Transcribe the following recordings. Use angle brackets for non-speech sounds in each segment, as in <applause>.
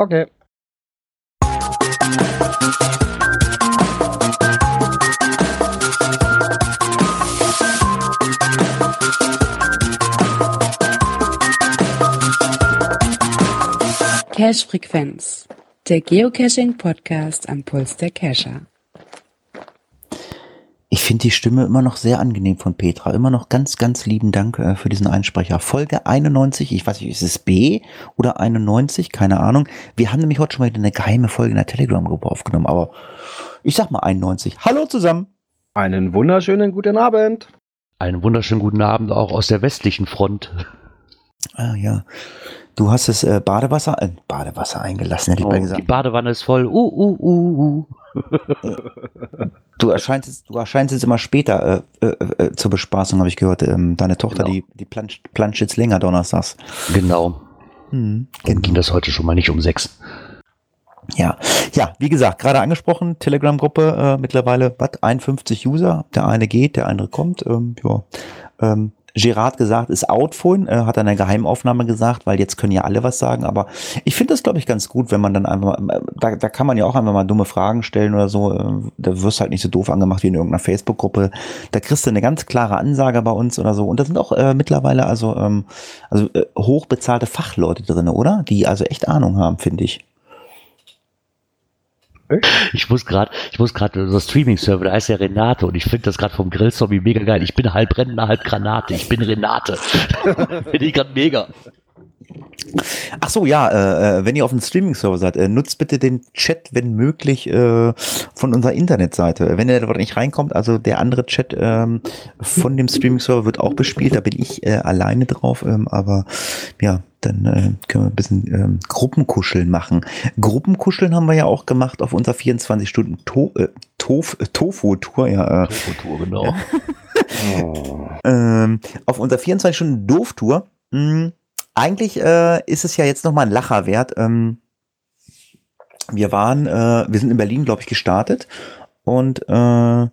Okay. Cache Frequenz, der Geocaching Podcast am Puls der Cacher. Ich finde die Stimme immer noch sehr angenehm von Petra. Immer noch ganz, ganz lieben Dank äh, für diesen Einsprecher. Folge 91, ich weiß nicht, ist es B oder 91? Keine Ahnung. Wir haben nämlich heute schon mal eine geheime Folge in der Telegram-Gruppe aufgenommen, aber ich sag mal 91. Hallo zusammen. Einen wunderschönen guten Abend. Einen wunderschönen guten Abend auch aus der westlichen Front. Ah ja. Du hast das äh, Badewasser, äh, Badewasser eingelassen, hätte ich Oh, mal die gesagt. Badewanne ist voll. Uh, uh, uh, uh. Du erscheinst jetzt, du erscheinst jetzt immer später äh, äh, äh, zur Bespaßung, habe ich gehört. Ähm, deine Tochter, Genau. die, die planscht, planscht jetzt länger donnerstags. Genau. Hm, Dann ging das heute schon mal nicht um sechs. Ja, ja, wie gesagt, gerade angesprochen, Telegram-Gruppe, äh, mittlerweile, was, 51 User, der eine geht, der andere kommt, ähm, ja. Ähm, Gerard gesagt, ist out vorhin, äh, hat er in der Geheimaufnahme gesagt, weil jetzt können ja alle was sagen, aber ich finde das, glaube ich, ganz gut, wenn man dann einfach, mal- da, da kann man ja auch einfach mal dumme Fragen stellen oder so, äh, da wirst du halt nicht so doof angemacht wie in irgendeiner Facebook-Gruppe, da kriegst du eine ganz klare Ansage bei uns oder so und da sind auch äh, mittlerweile also, ähm, also äh, hochbezahlte Fachleute drin, oder? Die also echt Ahnung haben, finde ich. Ich muss gerade, ich muss gerade unser Streaming-Server, da heißt ja Renate und ich finde das gerade vom Grillzombie mega geil. Ich bin halb Rentner, halb Granate. Ich bin Renate. <laughs> finde ich gerade mega. Ach so, ja, äh, äh, wenn ihr auf dem Streaming-Server seid, äh, nutzt bitte den Chat, wenn möglich, äh, von unserer Internetseite. Wenn ihr dort nicht reinkommt, also der andere Chat ähm, von dem Streaming-Server wird auch bespielt, da bin ich äh, alleine drauf, ähm, aber ja, dann äh, können wir ein bisschen ähm, Gruppenkuscheln machen. Gruppenkuscheln haben wir ja auch gemacht auf unserer 24-Stunden-Tofu-Tour, äh, Tof, äh, Tofu-Tour, ja, Tofu-Tour, genau. <laughs> ähm, auf unserer 24-Stunden-Doof-Tour. Eigentlich äh, ist es ja jetzt nochmal ein Lacher wert. Ähm, wir waren, äh, wir sind in Berlin, glaube ich, gestartet. Und äh,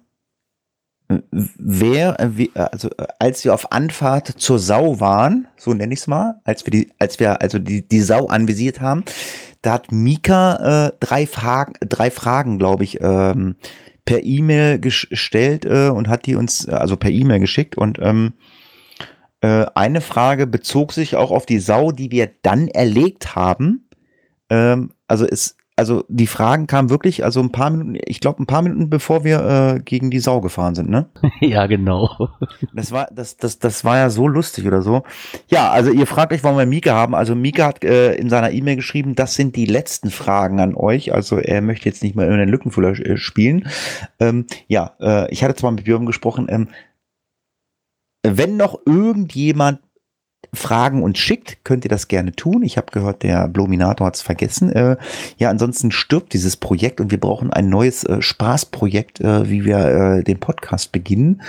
wer, also als wir auf Anfahrt zur Sau waren, so nenne ich es mal, als wir die, als wir also die, die Sau anvisiert haben, da hat Mika äh, drei Fragen, drei Fragen, glaube ich, ähm, per E-Mail gestellt äh, und hat die uns also per E-Mail geschickt und ähm, äh, eine Frage bezog sich auch auf die Sau, die wir dann erlegt haben. Ähm, also es, also die Fragen kamen wirklich, also ein paar Minuten, ich glaube ein paar Minuten bevor wir äh, gegen die Sau gefahren sind, ne? <laughs> ja, genau. Das war, das, das, das war ja so lustig oder so. Ja, also ihr fragt euch, warum wir Mika haben. Also Mika hat äh, in seiner E-Mail geschrieben, das sind die letzten Fragen an euch. Also er möchte jetzt nicht mehr irgendeinen Lückenfüller äh, spielen. Ähm, ja, äh, ich hatte zwar mit Björn gesprochen, ähm, wenn noch irgendjemand Fragen uns schickt, könnt ihr das gerne tun. Ich habe gehört, der Blominator hat es vergessen. Äh, ja, ansonsten stirbt dieses Projekt und wir brauchen ein neues äh, Spaßprojekt, äh, wie wir äh, den Podcast beginnen.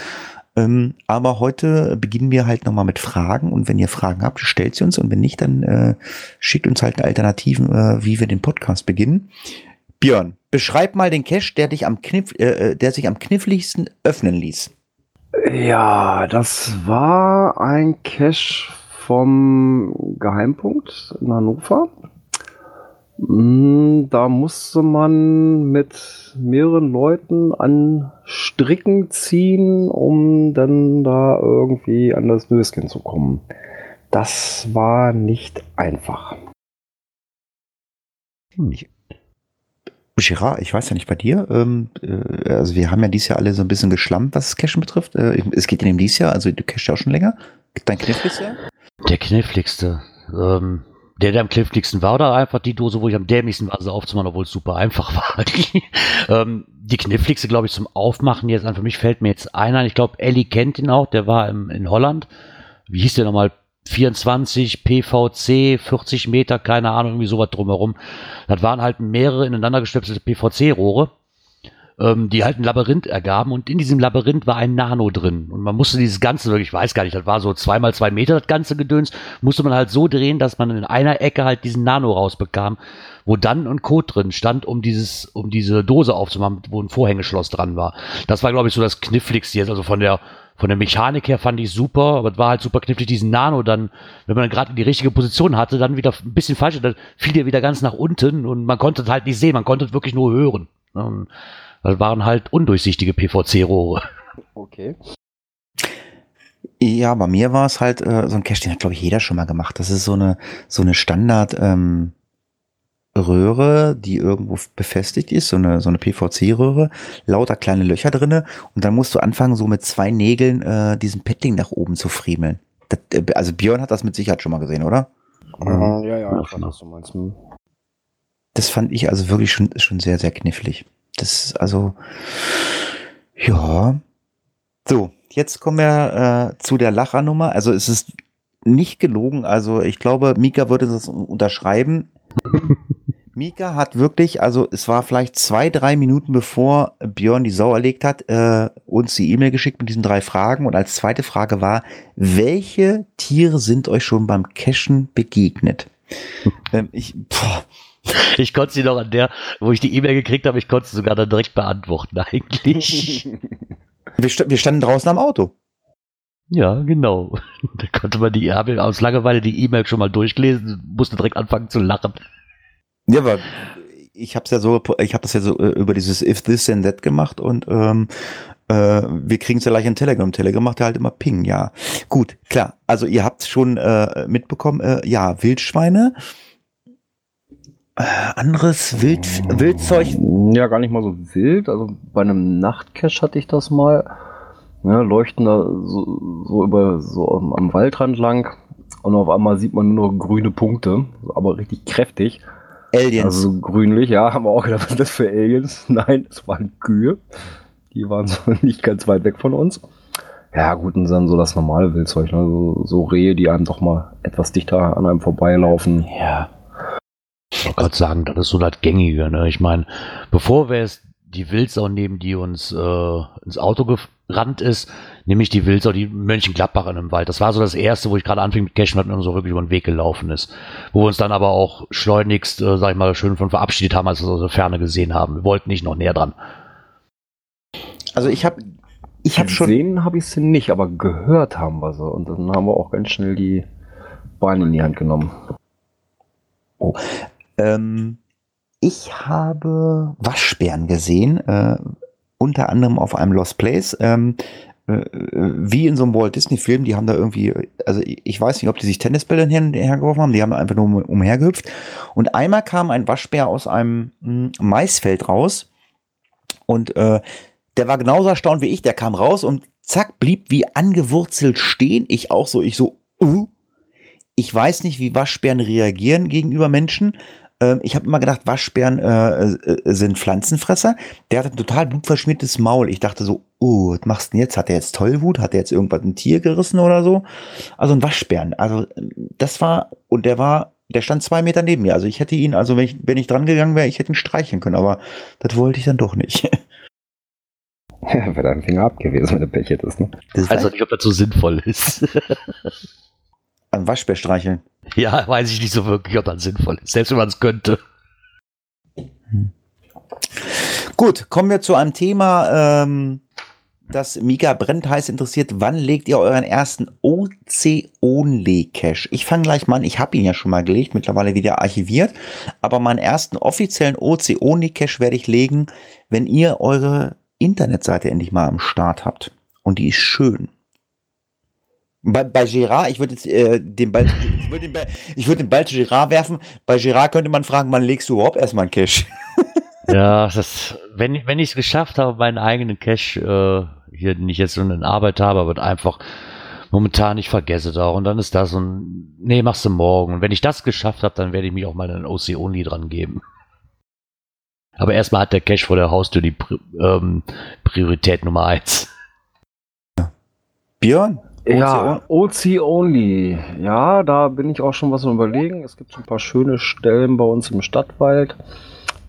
Ähm, aber heute beginnen wir halt nochmal mit Fragen und wenn ihr Fragen habt, stellt sie uns und wenn nicht, dann äh, schickt uns halt Alternativen, äh, wie wir den Podcast beginnen. Björn, beschreib mal den Cache, der dich am Kniff, der sich am kniffligsten öffnen ließ. Ja, das war ein Cache vom Geheimpunkt in Hannover. Mm, Da musste man mit mehreren Leuten an Stricken ziehen, um dann da irgendwie an das Nöschen zu kommen. Das war nicht einfach. Gerard, ich weiß ja nicht bei dir. Ähm, äh, also wir haben ja dieses Jahr alle so ein bisschen geschlampt, was das Cashen betrifft. Äh, es geht in dem dieses Jahr, also du cashst ja auch schon länger. Dein kniffliges Jahr? Der kniffligste. Ähm, der, der am kniffligsten war, oder einfach die Dose, wo ich am dämlichsten war, sie aufzumachen, obwohl es super einfach <laughs> war. Die, ähm, die kniffligste, glaube ich, zum Aufmachen jetzt an. Für mich fällt mir jetzt einer ein. Ich glaube, Ellie kennt ihn auch, der war im, in Holland. Wie hieß der nochmal? 24 PVC, 40 Meter, keine Ahnung, irgendwie sowas drumherum. Das waren halt mehrere ineinander gestöpselte PVC-Rohre, ähm, die halt ein Labyrinth ergaben und in diesem Labyrinth war ein Nano drin. Und man musste dieses Ganze ich weiß gar nicht, das war so zweimal zwei Meter das ganze Gedöns, musste man halt so drehen, dass man in einer Ecke halt diesen Nano rausbekam, wo dann ein Code drin stand, um dieses, um diese Dose aufzumachen, wo ein Vorhängeschloss dran war. Das war, glaube ich, so das Kniffligste jetzt, also von der von der Mechanik her fand ich super, aber es war halt super knifflig, diesen Nano dann, wenn man gerade die richtige Position hatte, dann wieder ein bisschen falsch, dann fiel der wieder ganz nach unten und man konnte es halt nicht sehen, man konnte es wirklich nur hören. Und das waren halt undurchsichtige PVC-Rohre. Okay. Ja, bei mir war es halt äh, so ein Cache, den hat glaube ich jeder schon mal gemacht. Das ist so eine so eine Standard ähm, Röhre, die irgendwo befestigt ist, so eine so eine PVC-Röhre, lauter kleine Löcher drinne und dann musst du anfangen so mit zwei Nägeln äh, diesen Padding nach oben zu friemeln. Das, äh, also Björn hat das mit Sicherheit schon mal gesehen, oder? Ja, ja, ja, ich weiß, was du meinst. Hm. Das fand ich also wirklich schon schon sehr sehr knifflig. Das ist also ja. So, jetzt kommen wir äh, zu der Lachernummer. Also es ist nicht gelogen. Also ich glaube, Mika würde das unterschreiben. <laughs> Mika hat wirklich, also es war vielleicht zwei, drei Minuten bevor Björn die Sau erlegt hat, äh, uns die E-Mail geschickt mit diesen drei Fragen. Und als zweite Frage war, welche Tiere sind euch schon beim Cashen begegnet? <laughs> ähm, ich, boah, Ich konnte sie noch an der, wo ich die E-Mail gekriegt habe, ich konnte sie sogar dann direkt beantworten eigentlich. <laughs> wir, sta wir standen draußen am Auto. ja, genau. Da konnte man die, habe aus Langeweile die E-Mail schon mal durchgelesen, musste direkt anfangen zu lachen. Ja, aber ich habe ja so, ich habe das ja so äh, über dieses If This Then That gemacht und ähm, äh, wir kriegen es ja gleich in Telegram. Telegram macht ja halt immer Ping, ja. Gut, klar. Also ihr habt schon äh, mitbekommen, äh, ja, Wildschweine. Äh, anderes Wild, Wildzeug. Ja, gar nicht mal so wild. Also bei einem Nachtcache hatte ich das mal. Ja, leuchten da so, so über so am, am Waldrand lang und auf einmal sieht man nur noch grüne Punkte, aber richtig kräftig. Aliens. Also so grünlich, ja, haben wir auch gedacht, was ist das für Aliens? <laughs> Nein, es waren Kühe. Die waren so <laughs> nicht ganz weit weg von uns. Ja, gut, und dann so das normale Wildzeug, ne? so, so Rehe, die einem doch mal etwas dichter an einem vorbeilaufen. Ja. Ich wollte gerade sagen, das ist so das Gängige. Ne? Ich meine, bevor wir es die Wildsau nehmen, die uns äh, ins Auto gerannt ist, nämlich die Wildsau, die Mönchengladbach in einem Wald. Das war so das erste, wo ich gerade anfing mit Cashen und so wirklich über den Weg gelaufen ist. Wo wir uns dann aber auch schleunigst, äh, sag ich mal, schön von verabschiedet haben, als wir es aus der Ferne gesehen haben. Wir wollten nicht noch näher dran. Also ich habe ich habe schon Gesehen habe ich sie nicht, aber gehört haben wir sie. Und dann haben wir auch ganz schnell die Beine in die Hand genommen. Ähm, ich habe Waschbären gesehen, äh, unter anderem auf einem Lost Place. Ähm, äh, wie in so einem Walt Disney Film, die haben da irgendwie, also ich weiß nicht, ob die sich Tennisbälle hergeworfen haben, die haben einfach nur um, umhergehüpft. Und einmal kam ein Waschbär aus einem mh, Maisfeld raus und äh, der war genauso erstaunt wie ich, der kam raus und zack, blieb wie angewurzelt stehen. Ich auch so, ich so, uh. Ich weiß nicht, wie Waschbären reagieren gegenüber Menschen. Ähm, ich habe immer gedacht, Waschbären äh, äh, sind Pflanzenfresser. Der hatte ein total blutverschmiertes Maul. Ich dachte so, oh, was machst du denn jetzt? Hat er jetzt Tollwut? Hat er jetzt irgendwas ein Tier gerissen oder so? Also ein Waschbären. Also das war, und der war, der stand zwei Meter neben mir. Also ich hätte ihn, also wenn ich, wenn ich dran gegangen wäre, ich hätte ihn streicheln können, aber das wollte ich dann doch nicht. <laughs> Wäre dein Finger ab gewesen, wenn du Pech hättest, ne? Das Also war nicht, ob das so sinnvoll ist. <laughs> ein Waschbär streicheln. ja, weiß ich nicht so wirklich, ob das sinnvoll ist. Selbst wenn man es könnte. Gut, kommen wir zu einem Thema, ähm, das Mika brennt heiß interessiert. Wann legt ihr euren ersten OC-Only-Cache? Ich fange gleich mal an. Ich habe ihn ja schon mal gelegt, mittlerweile wieder archiviert. Aber meinen ersten offiziellen OC-Only-Cache werde ich legen, wenn ihr eure Internetseite endlich mal am Start habt. Und die ist schön. Bei, bei Gerard, ich würde jetzt äh, den Ball, ich würde den, Ball- ich würde den Ball zu Gerard werfen. Bei Gerard könnte man fragen, wann legst du überhaupt erstmal einen Cache? <laughs> Ja, das, wenn, ich- wenn ich es geschafft habe, meinen eigenen Cache, äh, hier nicht jetzt so in Arbeit habe, aber einfach momentan, ich vergesse da und dann ist das und nee, machst du morgen. Und wenn ich das geschafft habe, dann werde ich mich auch mal an OC Only dran geben. Aber erstmal hat der Cache vor der Haustür die Pri ähm, Priorität Nummer eins. Björn? Ja, OC Only. Ja, da bin ich auch schon was am überlegen. Es gibt so ein paar schöne Stellen bei uns im Stadtwald.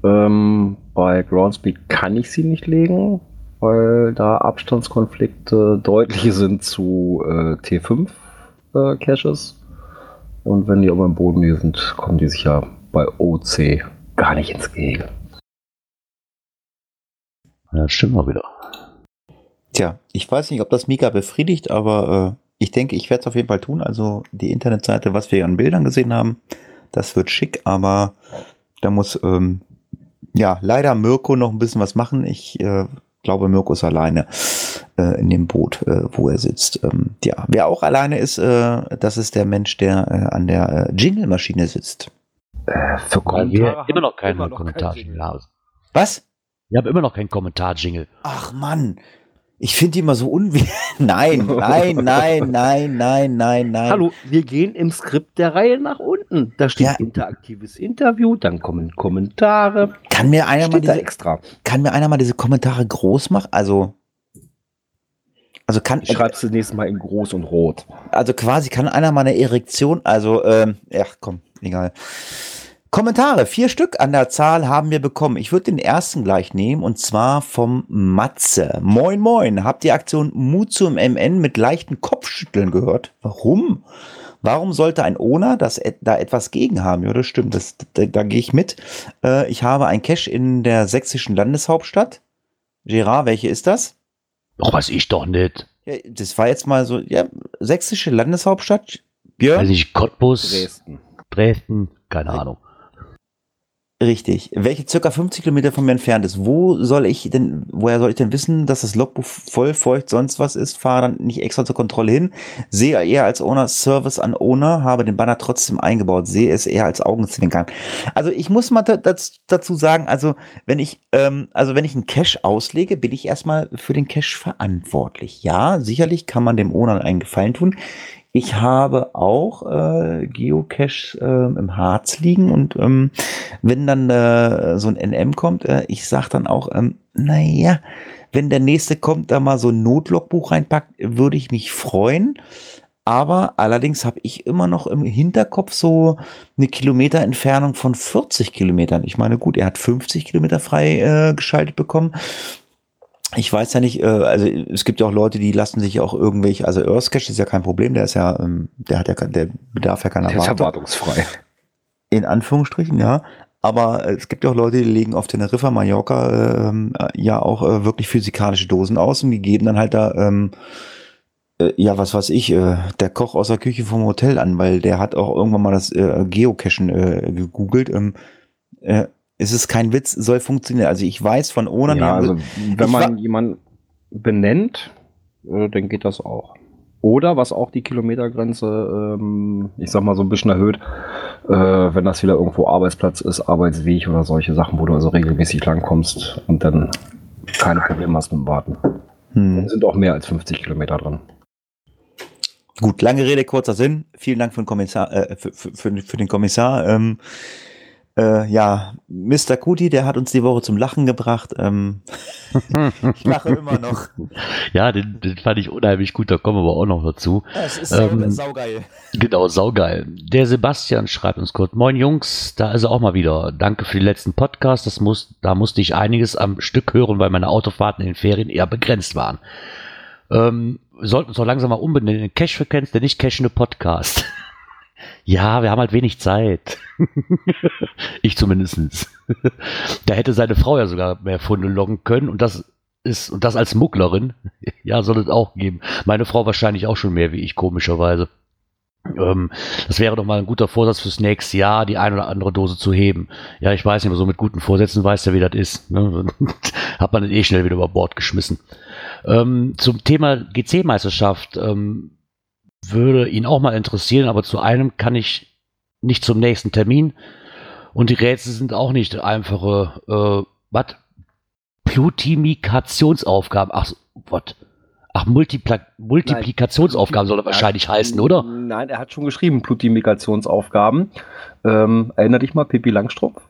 Ähm, bei Groundspeed kann ich sie nicht legen, weil da Abstandskonflikte deutlich sind zu äh, T5 äh. Und wenn die aber im Boden sind, kommen die sicher bei OC gar nicht ins Gehege. Ja, das stimmt mal wieder. Tja, ich weiß nicht, ob das Mika befriedigt, aber äh, ich denke, ich werde es auf jeden Fall tun. Also die Internetseite, was wir an Bildern gesehen haben, das wird schick, aber da muss ähm, ja leider Mirko noch ein bisschen was machen. Ich äh, glaube, Mirko ist alleine äh, in dem Boot, äh, wo er sitzt. Ähm, ja, wer auch alleine ist, äh, das ist der Mensch, der äh, an der äh, Jingle-Maschine sitzt. Äh, für Weil wir Kommentare immer noch haben keinen Kommentar-Jingle haben. Was? Wir haben immer noch keinen Kommentar-Jingle. Ach Mann, ich finde die immer so unwi... <laughs> nein, nein, nein, nein, nein, nein, nein. Hallo, wir gehen im Skript der Reihe nach unten. Da steht Ja. interaktives Interview, dann kommen Kommentare. Kann mir einer mal diese, extra. kann mir einer mal diese Kommentare groß machen? Also, also kann, Ich schreibe es das nächste Mal in groß und rot. also quasi kann einer mal eine Erektion, also, ähm, ja, komm, egal. Kommentare, vier Stück an der Zahl haben wir bekommen. Ich würde den ersten gleich nehmen und zwar vom Matze. Moin, moin. Habt ihr Aktion Mut zum MN mit leichten Kopfschütteln gehört? Warum? Warum sollte ein Owner das et da etwas gegen haben? Ja, das stimmt, das, da, da gehe ich mit. Äh, ich habe ein Cash in der sächsischen Landeshauptstadt. Gerard, welche ist das? Doch, weiß ich doch nicht. Ja, das war jetzt mal so, ja, sächsische Landeshauptstadt. Björn? Weiß ich, Cottbus, Dresden. Dresden, keine Ahnung. Richtig. Welche circa 50 Kilometer von mir entfernt ist. Wo soll ich denn, woher soll ich denn wissen, dass das Logbuch voll feucht sonst was ist? Fahre dann nicht extra zur Kontrolle hin. Sehe eher als Owner Service an Owner, habe den Banner trotzdem eingebaut. Sehe es eher als Augenzwinkern. Also ich muss mal dazu sagen, also wenn ich, ähm, also wenn ich einen Cache auslege, bin ich erstmal für den Cache verantwortlich. Ja, sicherlich kann man dem Owner einen Gefallen tun. Ich habe auch äh, Geocache ähm, im Harz liegen und ähm, wenn dann äh, so ein NM kommt, äh, ich sag dann auch, ähm, naja, wenn der nächste kommt, da mal so ein Notlogbuch reinpackt, würde ich mich freuen. Aber allerdings habe ich immer noch im Hinterkopf so eine Kilometerentfernung von 40 Kilometern. Ich meine, gut, er hat 50 Kilometer frei äh, bekommen. Ich weiß ja nicht, äh, also es gibt ja auch Leute, die lassen sich auch irgendwelche, also Earthcache ist ja kein Problem, der ist ja, ähm, der hat ja, der bedarf ja keiner Der ist Wartung. erwartungsfrei. In Anführungsstrichen, ja. Aber äh, es gibt ja auch Leute, die legen auf Teneriffa, Mallorca ähm, äh, ja auch äh, wirklich physikalische Dosen aus und die geben dann halt da, ähm, äh, ja, was weiß ich, äh, der Koch aus der Küche vom Hotel an, weil der hat auch irgendwann mal das äh, Geocachen äh, gegoogelt. Ähm, äh, es ist kein Witz, soll funktionieren. Also ich weiß von Onan, die Ja, also wenn man jemanden benennt, äh, dann geht das auch. Oder was auch die Kilometergrenze, ähm, ich sag mal, so ein bisschen erhöht, äh, wenn das wieder irgendwo Arbeitsplatz ist, Arbeitsweg oder solche Sachen, wo du also regelmäßig langkommst und dann keine Probleme hast mit dem Warten. hm. Dann sind auch mehr als 50 Kilometer dran. Gut, lange Rede, kurzer Sinn. Vielen Dank für den Kommissar, äh, für, für, für den Kommissar. Ähm, äh, ja, Mr. Kuti, der hat uns die Woche zum Lachen gebracht. Ähm, <laughs> ich lache immer noch. Ja, den, den fand ich unheimlich gut, da kommen wir aber auch noch dazu. Es ist Ähm, saugeil. Genau, saugeil. Der Sebastian schreibt uns kurz, moin Jungs, da ist er auch mal wieder. Danke für die letzten Podcasts, das muss, da musste ich einiges am Stück hören, weil meine Autofahrten in den Ferien eher begrenzt waren. Ähm, wir sollten uns doch langsam mal umbenennen Cash-Frequenz, der nicht cachende Podcast. Ja, wir haben halt wenig Zeit. <laughs> ich zumindestens. <laughs> da hätte seine Frau ja sogar mehr Funde loggen können und das ist, und das als Mugglerin. <laughs> ja, soll es auch geben. Meine Frau wahrscheinlich auch schon mehr wie ich, komischerweise. Ähm, das wäre doch mal ein guter Vorsatz fürs nächste Jahr, die ein oder andere Dose zu heben. Ja, ich weiß nicht, aber so mit guten Vorsätzen weiß ja, wie das ist. Ne? Hat man eh schnell wieder über Bord geschmissen. Ähm, zum Thema GC-Meisterschaft ähm, würde ihn auch mal interessieren, aber zu einem kann ich nicht zum nächsten Termin. Und die Rätsel sind auch nicht einfache, äh, was? Plutimikationsaufgaben. Ach, was? Ach, Multipla Multiplikationsaufgaben soll er wahrscheinlich heißen, oder? Nein, er hat schon geschrieben, Plutimikationsaufgaben. Ähm, erinner dich mal, Pippi Langstrumpf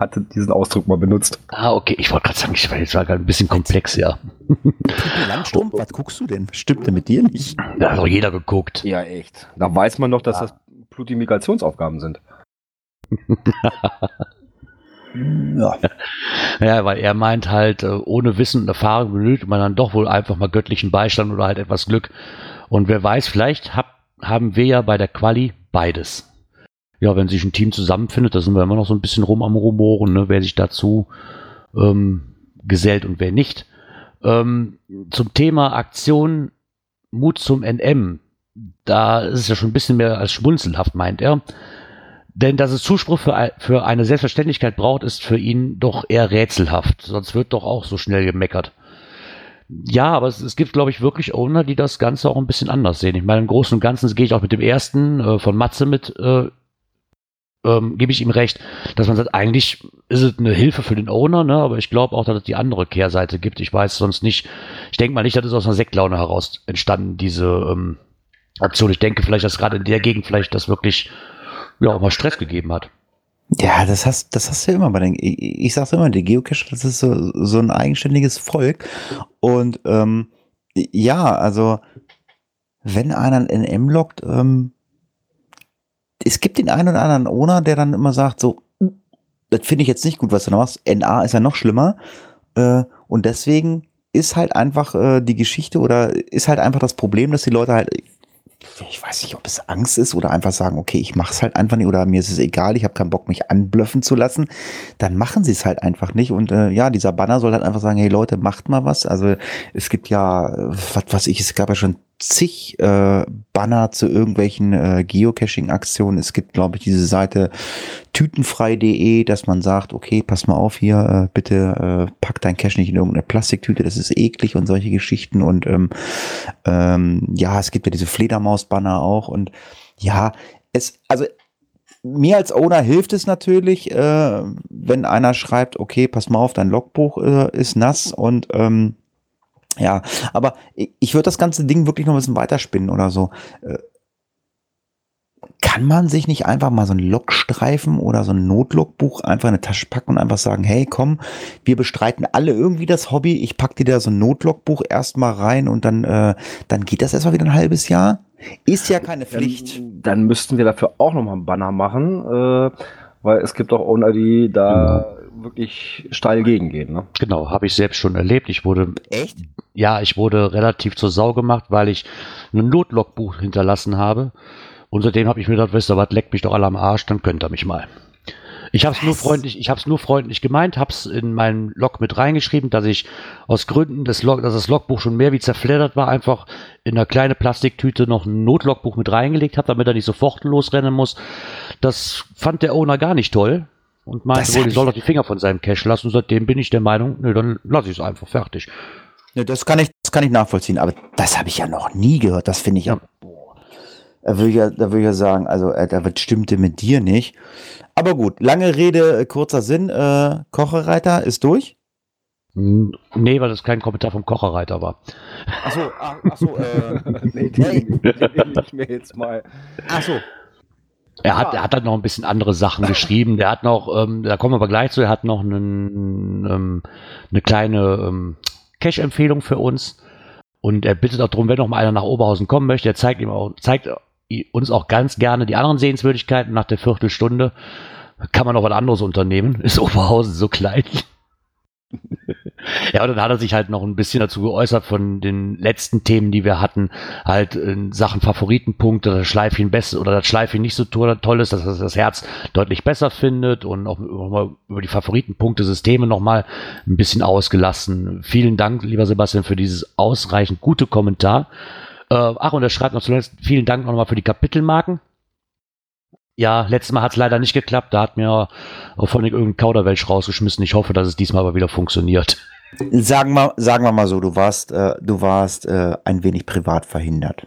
hatte diesen Ausdruck mal benutzt. Ah, okay. Ich wollte gerade sagen, ich war jetzt war gerade ein bisschen komplex, ja. Pippi Langstrumpf, <laughs> was guckst du denn? Stimmt denn mit dir nicht? Da hat doch jeder geguckt. Ja, echt. Da weiß man doch, dass das Plutimikationsaufgaben sind. <laughs> Ja. Ja, weil er meint halt, äh, ohne Wissen und Erfahrung benötigt man dann doch wohl einfach mal göttlichen Beistand oder halt etwas Glück. Und wer weiß, vielleicht hab, haben wir ja bei der Quali beides. Ja, wenn sich ein Team zusammenfindet, da sind wir immer noch so ein bisschen rum am Rumoren, ne, wer sich dazu ähm, gesellt und wer nicht. Ähm, zum Thema Aktion Mut zum NM. Da ist es ja schon ein bisschen mehr als schmunzelhaft, meint er. Denn dass es Zuspruch für, für eine Selbstverständlichkeit braucht, ist für ihn doch eher rätselhaft. Sonst wird doch auch so schnell gemeckert. Ja, aber es, es gibt, glaube ich, wirklich Owner, die das Ganze auch ein bisschen anders sehen. Ich meine, im Großen und Ganzen gehe ich auch mit dem ersten äh, von Matze mit, äh, ähm, gebe ich ihm recht, dass man sagt, eigentlich ist es eine Hilfe für den Owner, ne? aber ich glaube auch, dass es die andere Kehrseite gibt. Ich weiß sonst nicht, ich denke mal nicht, dass es aus einer Sektlaune heraus entstanden, diese ähm, Aktion. Ich denke vielleicht, dass gerade in der Gegend vielleicht das wirklich ja auch mal Stress gegeben hat. Ja, das hast, das hast du ja immer bei den, ich, ich sag's immer, die Geocacher, das ist so, so ein eigenständiges Volk. Und ähm, ja, also wenn einer ein NM lockt, ähm, es gibt den einen oder anderen Owner, der dann immer sagt, so, das finde ich jetzt nicht gut, was du da machst. NA ist ja noch schlimmer. Äh, und deswegen ist halt einfach äh, die Geschichte oder ist halt einfach das Problem, dass die Leute halt ich weiß nicht, ob es Angst ist oder einfach sagen, okay, ich mache es halt einfach nicht oder mir ist es egal, ich habe keinen Bock, mich anblöffen zu lassen, dann machen sie es halt einfach nicht. Und äh, ja, dieser Banner soll halt einfach sagen, hey Leute, macht mal was. Also es gibt ja, was weiß ich, es gab ja schon zig äh, Banner zu irgendwelchen äh, Geocaching-Aktionen. Es gibt, glaube ich, diese Seite tütenfrei.de, dass man sagt, okay, pass mal auf hier, äh, bitte äh, pack dein Cache nicht in irgendeine Plastiktüte, das ist eklig und solche Geschichten. Und ähm, ähm, ja, es gibt ja diese Fledermaus-Banner auch. Und ja, es, also mir als Owner hilft es natürlich, äh, wenn einer schreibt, okay, pass mal auf, dein Logbuch äh, ist nass und ähm, ja, aber ich würde das ganze Ding wirklich noch ein bisschen weiterspinnen oder so. Äh, kann man sich nicht einfach mal so ein Logstreifen oder so ein Notlogbuch einfach in eine Tasche packen und einfach sagen, hey, komm, wir bestreiten alle irgendwie das Hobby, ich pack dir da so ein Notlogbuch erstmal rein und dann, äh, dann geht das erstmal wieder ein halbes Jahr? Ist ja keine Pflicht. Dann, dann müssten wir dafür auch nochmal einen Banner machen, äh, weil es gibt auch Owner, die da mhm. Wirklich steil gegengehen. Ne? Genau, habe ich selbst schon erlebt. Ich wurde echt ja, ich wurde relativ zur Sau gemacht, weil ich ein Notlogbuch hinterlassen habe. Und seitdem habe ich mir gedacht, wisst ihr was, leckt mich doch alle am Arsch, dann könnt ihr mich mal. Ich habe es nur freundlich, ich habe es nur freundlich gemeint, habe es in meinen Log mit reingeschrieben, dass ich aus Gründen des Log, dass das Logbuch schon mehr wie zerfleddert war, einfach in einer kleine Plastiktüte noch ein Notlogbuch mit reingelegt habe, damit er nicht sofort losrennen muss. Das fand der Owner gar nicht toll und meinte wohl, ich soll doch die Finger von seinem Cash lassen. Und seitdem bin ich der Meinung, nö, dann lasse ich es einfach fertig. Ja, das kann ich, das kann ich nachvollziehen, aber das habe ich ja noch nie gehört. Das finde ich ja. Da würde ich ja, da würde ich ja sagen, also äh, da stimmte mit dir nicht. Aber gut, lange Rede, äh, kurzer Sinn. Äh, Kochereiter ist durch. Nee, weil das kein Kommentar vom Kocherreiter war. Achso, ach, ach so, äh, nee, den, den ich mir jetzt mal. Achso. Er hat, er hat dann noch ein bisschen andere Sachen geschrieben. Der hat noch, ähm, da kommen wir aber gleich zu, er hat noch einen, ähm, eine kleine ähm, Cash-Empfehlung für uns. Und er bittet auch darum, wenn noch mal einer nach Oberhausen kommen möchte, er zeigt ihm auch, zeigt uns auch ganz gerne die anderen Sehenswürdigkeiten nach der Viertelstunde. Kann man noch was anderes unternehmen. Ist Oberhausen so klein? Ja, und dann hat er sich halt noch ein bisschen dazu geäußert von den letzten Themen, die wir hatten, halt in Sachen Favoritenpunkte, das Schleifchen besser oder das Schleifchen nicht so toll ist, dass er das Herz deutlich besser findet und auch über die Favoritenpunktesysteme nochmal ein bisschen ausgelassen. Vielen Dank, lieber Sebastian, für dieses ausreichend gute Kommentar. Äh, ach, und er schreibt noch zuletzt, vielen Dank nochmal für die Kapitelmarken. Ja, letztes Mal hat es leider nicht geklappt. Da hat mir auch von irgendein Kauderwelsch rausgeschmissen. Ich hoffe, dass es diesmal aber wieder funktioniert. Sagen wir, sagen wir mal so, du warst, äh, du warst äh, ein wenig privat verhindert.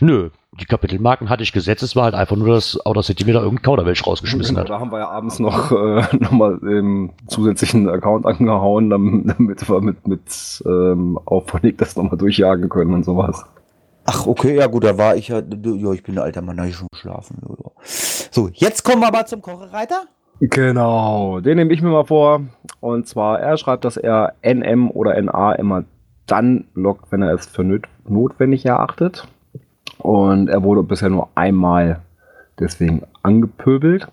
Nö, die Kapitelmarken hatte ich gesetzt. Es war halt einfach nur, dass Audacity mir da irgendein Kauderwelsch rausgeschmissen hat. Da haben wir ja abends noch, äh, <laughs> noch mal den zusätzlichen Account angehauen, damit <laughs> wir mit, mit ähm, Auphonic das nochmal durchjagen können und sowas. Ach, okay, ja gut, da war ich ja, ja ich bin ein alter Mann, da ich schon geschlafen. So, jetzt kommen wir aber zum Kochereiter. Genau, den nehme ich mir mal vor. Und zwar, er schreibt, dass er NM oder NA immer dann lockt, wenn er es für notwendig erachtet. Und er wurde bisher nur einmal deswegen angepöbelt.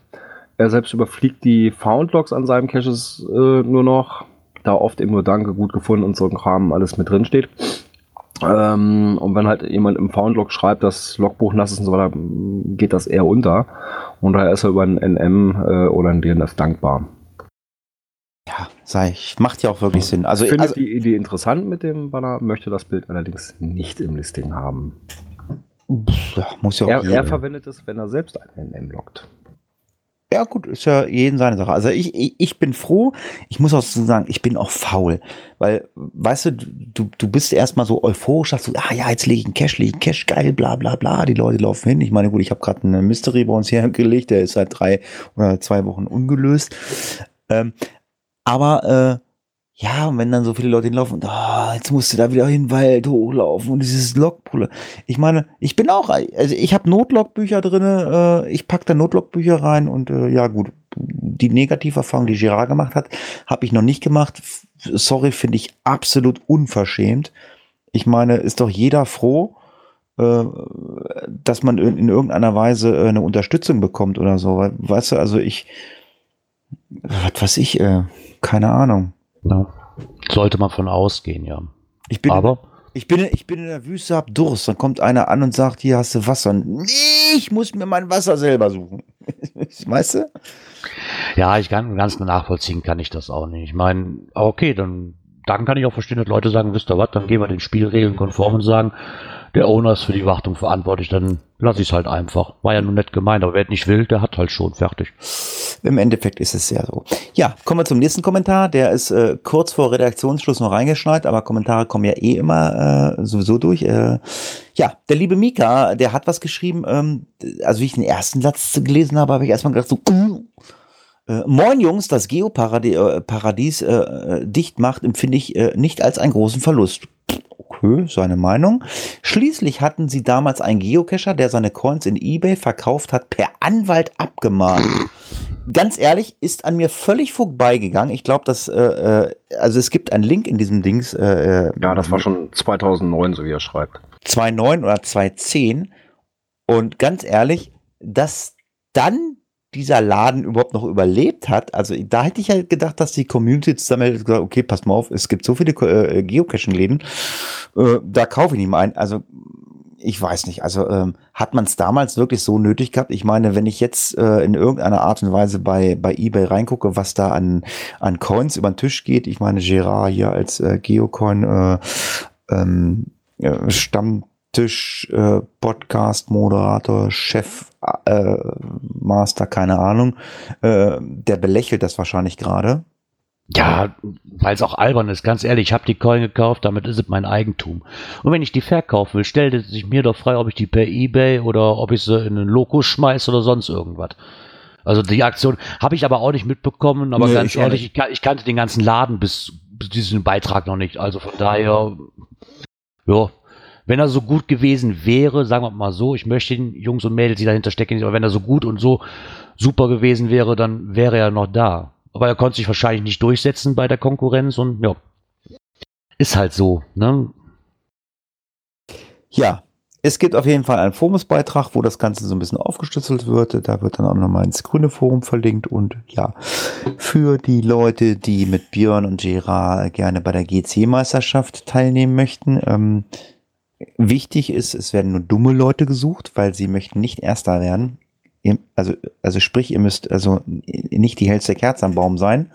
Er selbst überfliegt die Found-Logs an seinem Caches äh, nur noch, da oft eben nur Danke, gut gefunden und so ein Kram alles mit drin steht. Ähm, und wenn halt jemand im Found-Log schreibt, dass Logbuch nass ist und so weiter, geht das eher unter. Und daher ist er über ein NM äh, oder ein DNF dankbar. Ja, sag ich, macht ja auch wirklich Sinn. Also, Ich finde also die Idee interessant mit dem Banner, möchte das Bild allerdings nicht im Listing haben. ja, muss ja auch Er, er verwendet es, wenn er selbst einen NM lockt. Ja, gut, ist ja jeden seine Sache. Also ich, ich, ich bin froh, ich muss auch so sagen, ich bin auch faul. Weil, weißt du, du, du bist erstmal so euphorisch, sagst du, ah ja, jetzt lege ich einen Cash, lege ich einen Cash, geil, bla bla bla. Die Leute laufen hin. Ich meine, gut, ich habe gerade einen Mystery bei uns hergelegt, der ist seit drei oder zwei Wochen ungelöst. Ähm, aber äh, ja, und wenn dann so viele Leute hinlaufen und ah, jetzt musst du da wieder hin, Wald hochlaufen und dieses Logbuch. Ich meine, ich bin auch, also ich habe Notlogbücher drinne, äh, ich pack da Notlogbücher rein und äh, ja gut, die Negativerfahrung, die Girard gemacht hat, habe ich noch nicht gemacht. Sorry, finde ich absolut unverschämt. Ich meine, ist doch jeder froh, äh, dass man in, in irgendeiner Weise äh, eine Unterstützung bekommt oder so. Weißt du, also ich, was weiß ich, äh, keine Ahnung. Ja. Sollte man von ausgehen, ja. Ich bin, Aber ich bin, ich bin in der Wüste, hab Durst. Dann kommt einer an und sagt, hier hast du Wasser. Nee, ich muss mir mein Wasser selber suchen. <laughs> weißt du? ja, ich kann ganz nachvollziehen, kann ich das auch nicht. Ich meine, okay, dann, dann kann ich auch verstehen, dass Leute sagen, wisst ihr was, dann gehen wir den Spielregeln konform und sagen, der Owner ist für die Wartung verantwortlich, dann lasse ich es halt einfach. War ja nur nett gemeint, aber wer nicht will, der hat halt schon fertig. Im Endeffekt ist es ja so. Ja, kommen wir zum nächsten Kommentar. Der ist äh, kurz vor Redaktionsschluss noch reingeschneit, aber Kommentare kommen ja eh immer äh, sowieso durch. Äh, ja, der liebe Mika, der hat was geschrieben. Ähm, also wie ich den ersten Satz gelesen habe, habe ich erstmal gedacht so. Äh, Moin Jungs, das Geoparadies Paradies, äh, äh, dicht macht, empfinde ich äh, nicht als einen großen Verlust. Okay, seine Meinung. Schließlich hatten sie damals einen Geocacher, der seine Coins in eBay verkauft hat, per Anwalt abgemahnt. Ganz ehrlich, ist an mir völlig vorbeigegangen. Ich glaube, dass, äh, äh, also es gibt einen Link in diesem Dings, äh, äh, Ja, das war schon 2009, so wie er schreibt. 2.9 oder 2.10. Und ganz ehrlich, dass dann dieser Laden überhaupt noch überlebt hat, also da hätte ich halt gedacht, dass die Community zusammen hätte gesagt, okay, pass mal auf, es gibt so viele äh, Geocaching-Läden, äh, da kaufe ich nicht mal ein. Also ich weiß nicht, also ähm, hat man es damals wirklich so nötig gehabt? Ich meine, wenn ich jetzt äh, in irgendeiner Art und Weise bei, bei eBay reingucke, was da an, an Coins über den Tisch geht, ich meine, Gerard hier als äh, Geocoin äh, ähm, äh, Stammtisch, äh, Podcast, Moderator, Chef, äh, Master, keine Ahnung, äh, der belächelt das wahrscheinlich gerade. Ja, weil es auch albern ist, ganz ehrlich, ich habe die Coin gekauft, damit ist es mein Eigentum. Und wenn ich die verkaufen will, stellt es sich mir doch frei, ob ich die per Ebay oder ob ich sie in einen Loco schmeiß oder sonst irgendwas. Also die Aktion habe ich aber auch nicht mitbekommen, aber Nee, ganz ich ehrlich, ich, ich kannte den ganzen Laden bis, bis diesen Beitrag noch nicht. Also von daher, ja, wenn er so gut gewesen wäre, sagen wir mal so, ich möchte den Jungs und Mädels, die dahinter stecken, aber wenn er so gut und so super gewesen wäre, dann wäre er noch da. Aber er konnte sich wahrscheinlich nicht durchsetzen bei der Konkurrenz und ja, ist halt so, ne? Ja, es gibt auf jeden Fall einen Forumsbeitrag, wo das Ganze so ein bisschen aufgestützelt wird. Da wird dann auch nochmal ins grüne Forum verlinkt. Und ja, für die Leute, die mit Björn und Gerard gerne bei der GC-Meisterschaft teilnehmen möchten, ähm, wichtig ist, es werden nur dumme Leute gesucht, weil sie möchten nicht Erster werden. Ihr- Also, also sprich, ihr müsst also nicht die hellste Kerze am Baum sein.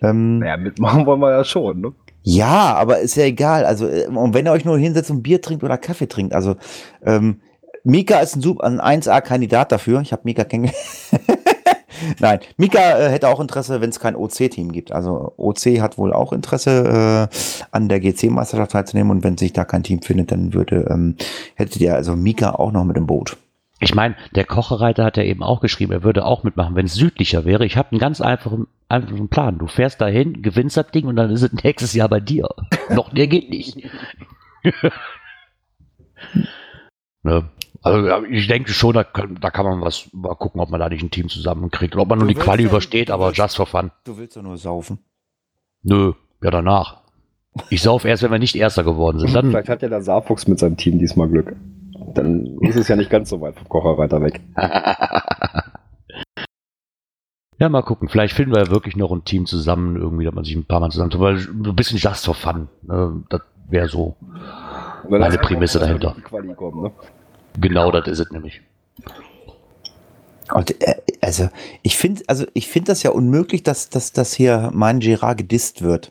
Ähm, Naja, mitmachen wollen wir ja schon, ne? ja, aber ist ja egal. Also, äh, und wenn ihr euch nur hinsetzt und Bier trinkt oder Kaffee trinkt, also ähm, Mika ist ein, super, ein 1A-Kandidat dafür. Ich habe Mika kennengelernt. <laughs> Nein, Mika äh, hätte auch Interesse, wenn es kein OC-Team gibt. Also OC hat wohl auch Interesse, äh, an der GC-Meisterschaft teilzunehmen und wenn sich da kein Team findet, dann würde, ähm, hättet ihr also Mika auch noch mit im Boot. Ich meine, der Kochereiter hat ja eben auch geschrieben, er würde auch mitmachen, wenn es südlicher wäre. Ich habe einen ganz einfachen, einfachen Plan. Du fährst dahin, gewinnst das Ding und dann ist es nächstes Jahr bei dir. <laughs> Noch mehr geht nicht. <laughs> ne? Also ja, ich denke schon, da, da kann man was mal gucken, ob man da nicht ein Team zusammenkriegt oder ob man nur die Quali ja- übersteht, aber willst- just for fun. Du willst doch nur saufen. Nö, ja danach. Ich sauf erst, wenn wir nicht Erster geworden sind. Dann, Vielleicht hat ja der Saarfuchs mit seinem Team diesmal Glück. Dann ist es ja nicht ganz so weit vom Kocherreiter weg. <laughs> Ja, mal gucken. Vielleicht finden wir ja wirklich noch ein Team zusammen, irgendwie, dass man sich ein paar Mal zusammen, weil so ein bisschen just for fun. Ne? Das wäre so. Meine Prämisse dahinter. kommen, ne? Genau das ist es nämlich. Und, äh, also ich finde, also ich finde das ja unmöglich, dass, dass, dass hier mein Girard gedisst wird.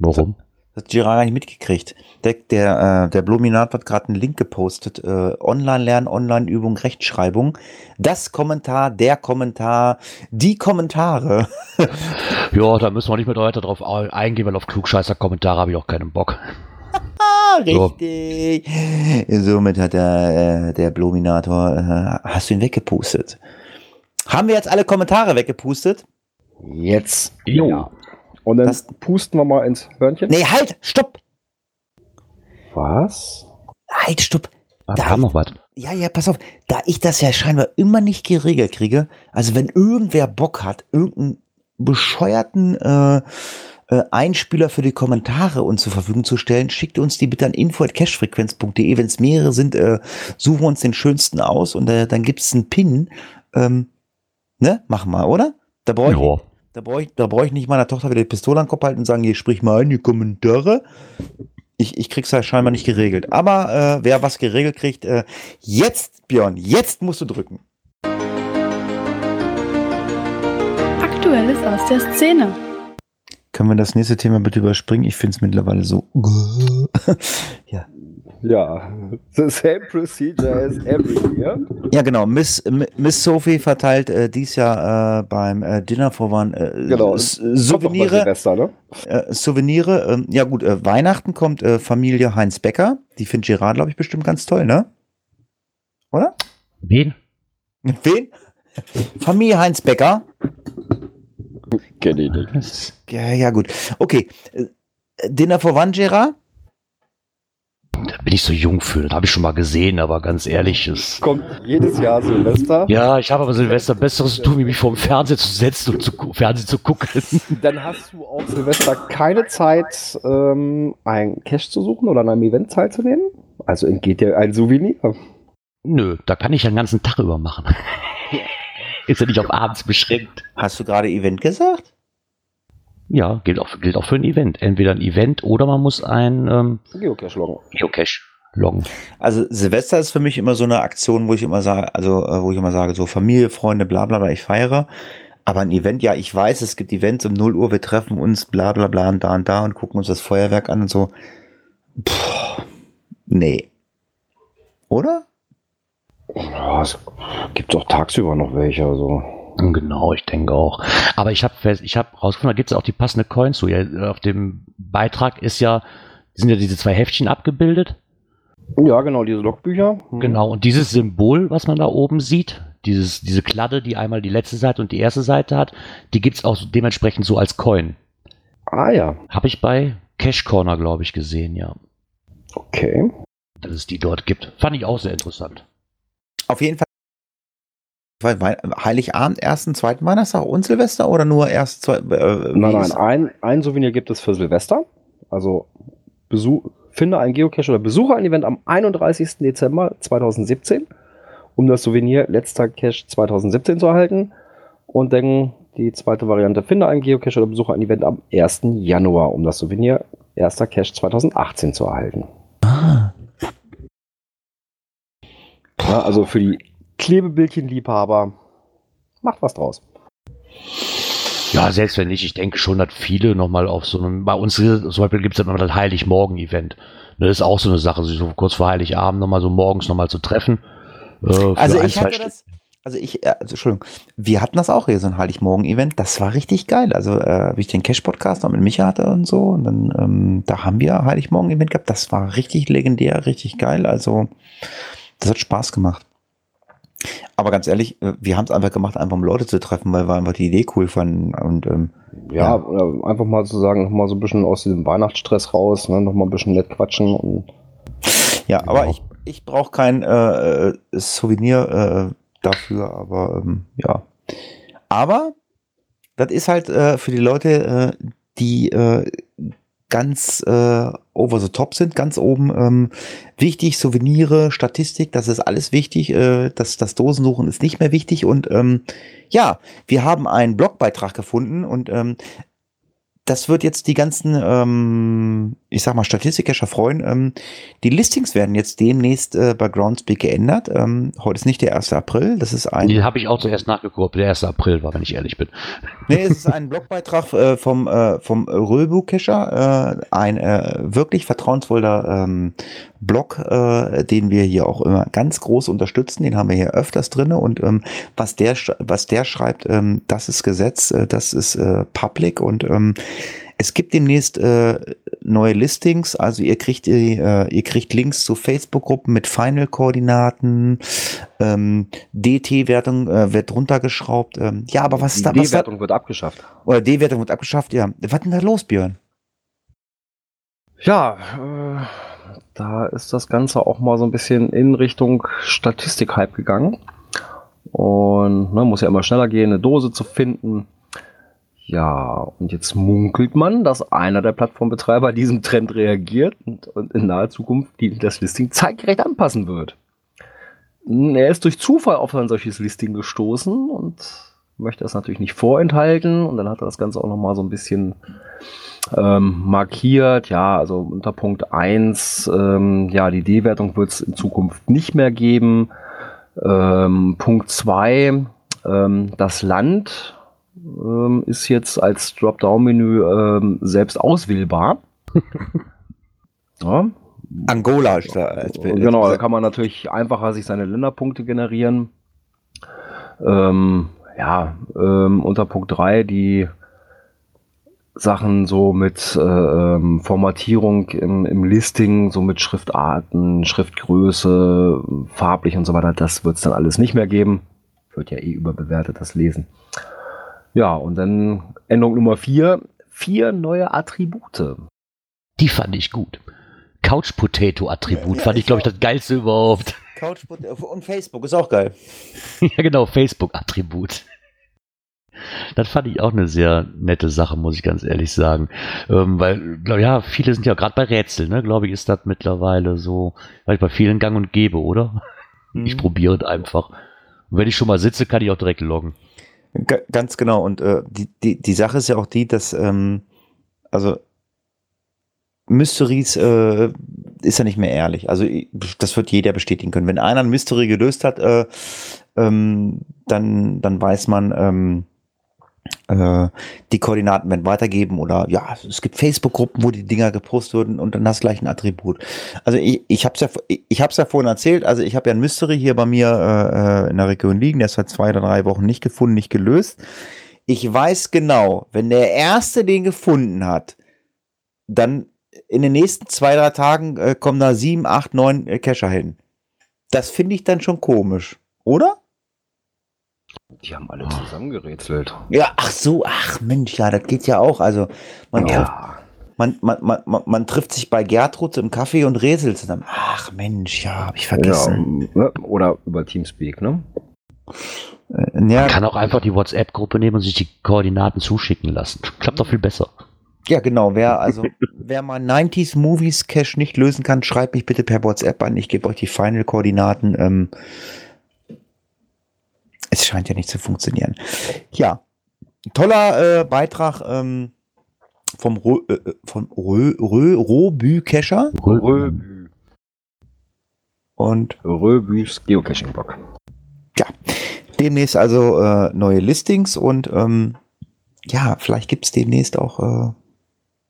Warum? Das hat Girard gar nicht mitgekriegt. Der, der, äh, der Bluminat hat gerade einen Link gepostet. Äh, Online-Lernen, Online-Übung, Rechtschreibung. Das Kommentar, der Kommentar, die Kommentare. <laughs> Ja, da müssen wir nicht mehr weiter drauf eingehen, weil auf Klugscheißer-Kommentare habe ich auch keinen Bock. <laughs> Ah, richtig. Somit hat der, äh, der Bluminator, äh, hast du ihn weggepustet. Haben wir jetzt alle Kommentare weggepustet? Jetzt. Jo. Ja. Und dann Das- pusten wir mal ins Hörnchen. Nee, halt, stopp. Was? Halt, stopp. Da Da- kam noch was. Ja, ja, pass auf, da ich das ja scheinbar immer nicht geregelt kriege, also wenn irgendwer Bock hat, irgendeinen bescheuerten äh, äh, Einspieler für die Kommentare uns zur Verfügung zu stellen, schickt uns die bitte an info.cashfrequenz.de. Wenn es mehrere sind, äh, suchen wir uns den schönsten aus und äh, dann gibt es einen Pin. Ähm, ne, machen wir, oder? Da brauche ich, Ja. Da brauche ich, da brauche ich nicht meiner Tochter wieder die Pistole an den Kopf halten und sagen, hier sprich mal ein, die Kommentare. Ich, ich krieg's ja scheinbar nicht geregelt. Aber äh, wer was geregelt kriegt, äh, jetzt, Björn, jetzt musst du drücken. Aktuelles aus der Szene. Können wir das nächste Thema bitte überspringen? Ich finde es mittlerweile so. <laughs> ja. Ja. The same procedure as every year. ja, genau. Miss, Miss Sophie verteilt äh, dies Jahr äh, beim äh, Dinner for One äh, Genau. S- Kommt doch bei Souvenire. Silvester, ne? Äh, Souvenire. Ähm, ja gut, äh, Weihnachten kommt äh, Familie Heinz Becker. Die findet Gerard, glaube ich, bestimmt ganz toll, ne? Oder? Wen? <laughs> Wen? Familie Heinz Becker. Kenn ich nicht. Ja, ja, gut. Okay. Äh, Dinner for One, Gerard? Da bin ich so jung für. Das habe ich schon mal gesehen, aber ganz ehrlich, es. Kommt jedes Jahr Silvester. Ja, ich habe aber Silvester Besseres zu tun, wie mich vor dem Fernseher zu setzen und zu Fernsehen zu gucken. Dann hast du auf Silvester keine Zeit, ähm, ein Cash zu suchen oder an einem Event teilzunehmen. Also entgeht dir ein Souvenir. Nö, da kann ich ja den ganzen Tag über machen. <laughs> Ist ja nicht auf abends beschränkt. Hast du gerade Event gesagt? Ja, gilt auch, gilt auch für ein Event. Entweder ein Event oder man muss ein ähm, Geocache loggen. Geocache loggen. Also Silvester ist für mich immer so eine Aktion, wo ich immer sage, also äh, wo ich immer sage, so Familie, Freunde, bla bla bla, ich feiere. Aber ein Event, ja, ich weiß, es gibt Events um 0 Uhr, wir treffen uns, bla bla bla und da und da und gucken uns das Feuerwerk an und so. Puh, nee. Oder? Ja, es gibt auch tagsüber noch welche. Also. Genau, ich denke auch. Aber ich habe ich hab rausgefunden, da gibt es auch die passende Coins zu. Ja, auf dem Beitrag ist ja, sind ja diese zwei Heftchen abgebildet. Ja, genau, diese Logbücher. Hm. Genau, und dieses Symbol, was man da oben sieht, dieses, diese Kladde, die einmal die letzte Seite und die erste Seite hat, die gibt's auch dementsprechend so als Coin. Ah ja, Habe ich bei Cash Corner, glaube ich, gesehen, ja. okay. Dass es die dort gibt. Fand ich auch sehr interessant. Auf jeden Fall. Heiligabend, ersten, zweiten Weihnachtstag und Silvester oder nur erst zwei? Äh, Nein, nein, ein, ein Souvenir gibt es für Silvester. Also Besuch, finde einen Geocache oder besuche ein Event am 31. Dezember 2017, um das Souvenir letzter Cache 2017 zu erhalten. Und dann die zweite Variante, finde einen Geocache oder besuche ein Event am 1. Januar, um das Souvenir erster Cache 2018 zu erhalten. Ah. Ja, also für die Klebebildchen-Liebhaber, macht was draus. Ja, selbst wenn nicht, ich denke schon, dass viele nochmal auf so einem, bei uns hier zum Beispiel gibt es ja immer das Heiligmorgen-Event. Ne, Das ist auch so eine Sache, sich so kurz vor Heiligabend nochmal so morgens nochmal zu treffen. Äh, Also ich hatte das, also ich, äh, also, Entschuldigung, wir hatten das auch hier, so ein Heiligmorgen-Event, das war richtig geil. Also, äh, wie ich den Cash-Podcast noch mit Micha hatte und so, und dann, ähm, da haben wir Heiligmorgen-Event gehabt, das war richtig legendär, richtig geil, also, das hat Spaß gemacht. Aber ganz ehrlich, äh, wir haben es einfach gemacht, einfach um Leute zu treffen, weil wir einfach die Idee cool fanden und, ähm, Ja, Ja. einfach mal zu sagen, noch mal so ein bisschen aus diesem Weihnachtsstress raus, ne, noch mal ein bisschen nett quatschen und ja, aber ich, ich brauche kein äh, äh, Souvenir äh, dafür, aber ähm, ja. Aber das ist halt äh, für die Leute, äh, die äh, ganz äh, over the top sind, ganz oben ähm, wichtig, Souvenire, Statistik, das ist alles wichtig. Äh, das, das Dosensuchen ist nicht mehr wichtig. Und ähm, ja, wir haben einen Blogbeitrag gefunden und ähm, das wird jetzt die ganzen ähm, ich sag mal, Statistikcacher freuen. Ähm, die Listings werden jetzt demnächst äh, bei Groundspeak geändert. Ähm, heute ist nicht der 1. April, das ist ein. Den habe ich auch zuerst nachgeguckt, der 1. April war, wenn ich ehrlich bin. Nee, es ist ein Blogbeitrag äh, vom, äh, vom Röbu-Cacher, äh, ein äh, wirklich vertrauensvoller ähm, Blog, äh, den wir hier auch immer ganz groß unterstützen. Den haben wir hier öfters drinne und ähm, was der was der schreibt, ähm, das ist Gesetz, äh, das ist äh, Public und ähm, es gibt demnächst äh, neue Listings, also ihr kriegt äh, ihr kriegt Links zu Facebook-Gruppen mit Final-Koordinaten, ähm, DT-Wertung äh, wird runtergeschraubt. Ähm, ja, aber was ist da? D-Wertung wird abgeschafft. oder D-Wertung wird abgeschafft, ja. Was denn da los, Björn? Ja, äh, da ist das Ganze auch mal so ein bisschen in Richtung Statistik-Hype gegangen. Und ne, muss ja immer schneller gehen, eine Dose zu finden. Ja, und jetzt munkelt man, dass einer der Plattformbetreiber diesem Trend reagiert und, und in naher Zukunft die, das Listing zeitgerecht anpassen wird. Er ist durch Zufall auf ein solches Listing gestoßen und möchte das natürlich nicht vorenthalten. Und dann hat er das Ganze auch nochmal so ein bisschen ähm, markiert. Ja, also unter Punkt 1, ähm, ja, die D-Wertung wird es in Zukunft nicht mehr geben. Ähm, Punkt 2, ähm, das Land ähm, ist jetzt als Dropdown-Menü ähm, selbst auswählbar. <laughs> ja, Angola ist da als Bild. Genau, da kann man natürlich einfacher sich seine Länderpunkte generieren. Ähm, ja, ähm, unter Punkt 3 die Sachen so mit äh, ähm, Formatierung im, im Listing, so mit Schriftarten, Schriftgröße, farblich und so weiter, das wird es dann alles nicht mehr geben. Wird ja eh überbewertet, das Lesen. Ja, und dann Änderung Nummer 4, vier neue Attribute. Die fand ich gut. Couch Potato Attribut Ja, fand ich, ich glaube ich, das geilste überhaupt. Couch und Facebook ist auch geil. <laughs> ja, genau, Facebook Attribut. Das fand ich auch eine sehr nette Sache, muss ich ganz ehrlich sagen. Ähm, weil, glaub, ja, viele sind ja gerade bei Rätseln, ne, glaube ich, ist das mittlerweile so, weil ich bei vielen gang und gäbe, oder? Ich Mhm. probiere es einfach. Und wenn ich schon mal sitze, kann ich auch direkt loggen. Ga- Ganz genau. Und äh, die, die, die Sache ist ja auch die, dass, ähm, also Mysteries äh, ist ja nicht mehr ehrlich. Also das wird jeder bestätigen können. Wenn einer ein Mystery gelöst hat, äh, ähm, dann, dann weiß man, ähm, äh, die Koordinaten werden weitergeben oder ja, es gibt Facebook-Gruppen, wo die Dinger gepostet wurden und dann hast du gleich ein Attribut. Also ich, ich habe es ja, ich hab's ja vorhin erzählt, also ich habe ja ein Mystery hier bei mir äh, in der Region liegen, der ist seit zwei oder drei Wochen nicht gefunden, nicht gelöst. Ich weiß genau, wenn der Erste den gefunden hat, dann in den nächsten zwei, drei Tagen äh, kommen da sieben, acht, neun äh, Cacher hin. Das finde ich dann schon komisch, oder? Die haben alle zusammengerätselt. Ja, ach so, ach Mensch, ja, das geht ja auch. Also man, trifft, Ja, man, man, man, man, man trifft sich bei Gertrud im Café und rätselt zusammen. Ach Mensch, ja, hab ich ja, vergessen. ne? oder über Teamspeak, ne? Äh, ja, Man kann auch einfach die WhatsApp-Gruppe nehmen und sich die Koordinaten zuschicken lassen. Klappt doch viel besser. ja, genau. Wer also <laughs> wer mal 90s Movies Cache nicht lösen kann, schreibt mich bitte per WhatsApp an. Ich gebe euch die Final-Koordinaten. Ähm, es scheint ja nicht zu funktionieren. Ja, toller äh, Beitrag ähm, vom Rö, äh, vom Rö, Rö, Robü Cacher Röbü. und Röbüs Geocaching-Blog. demnächst also äh, neue Listings und ähm, ja, vielleicht gibt es demnächst auch äh,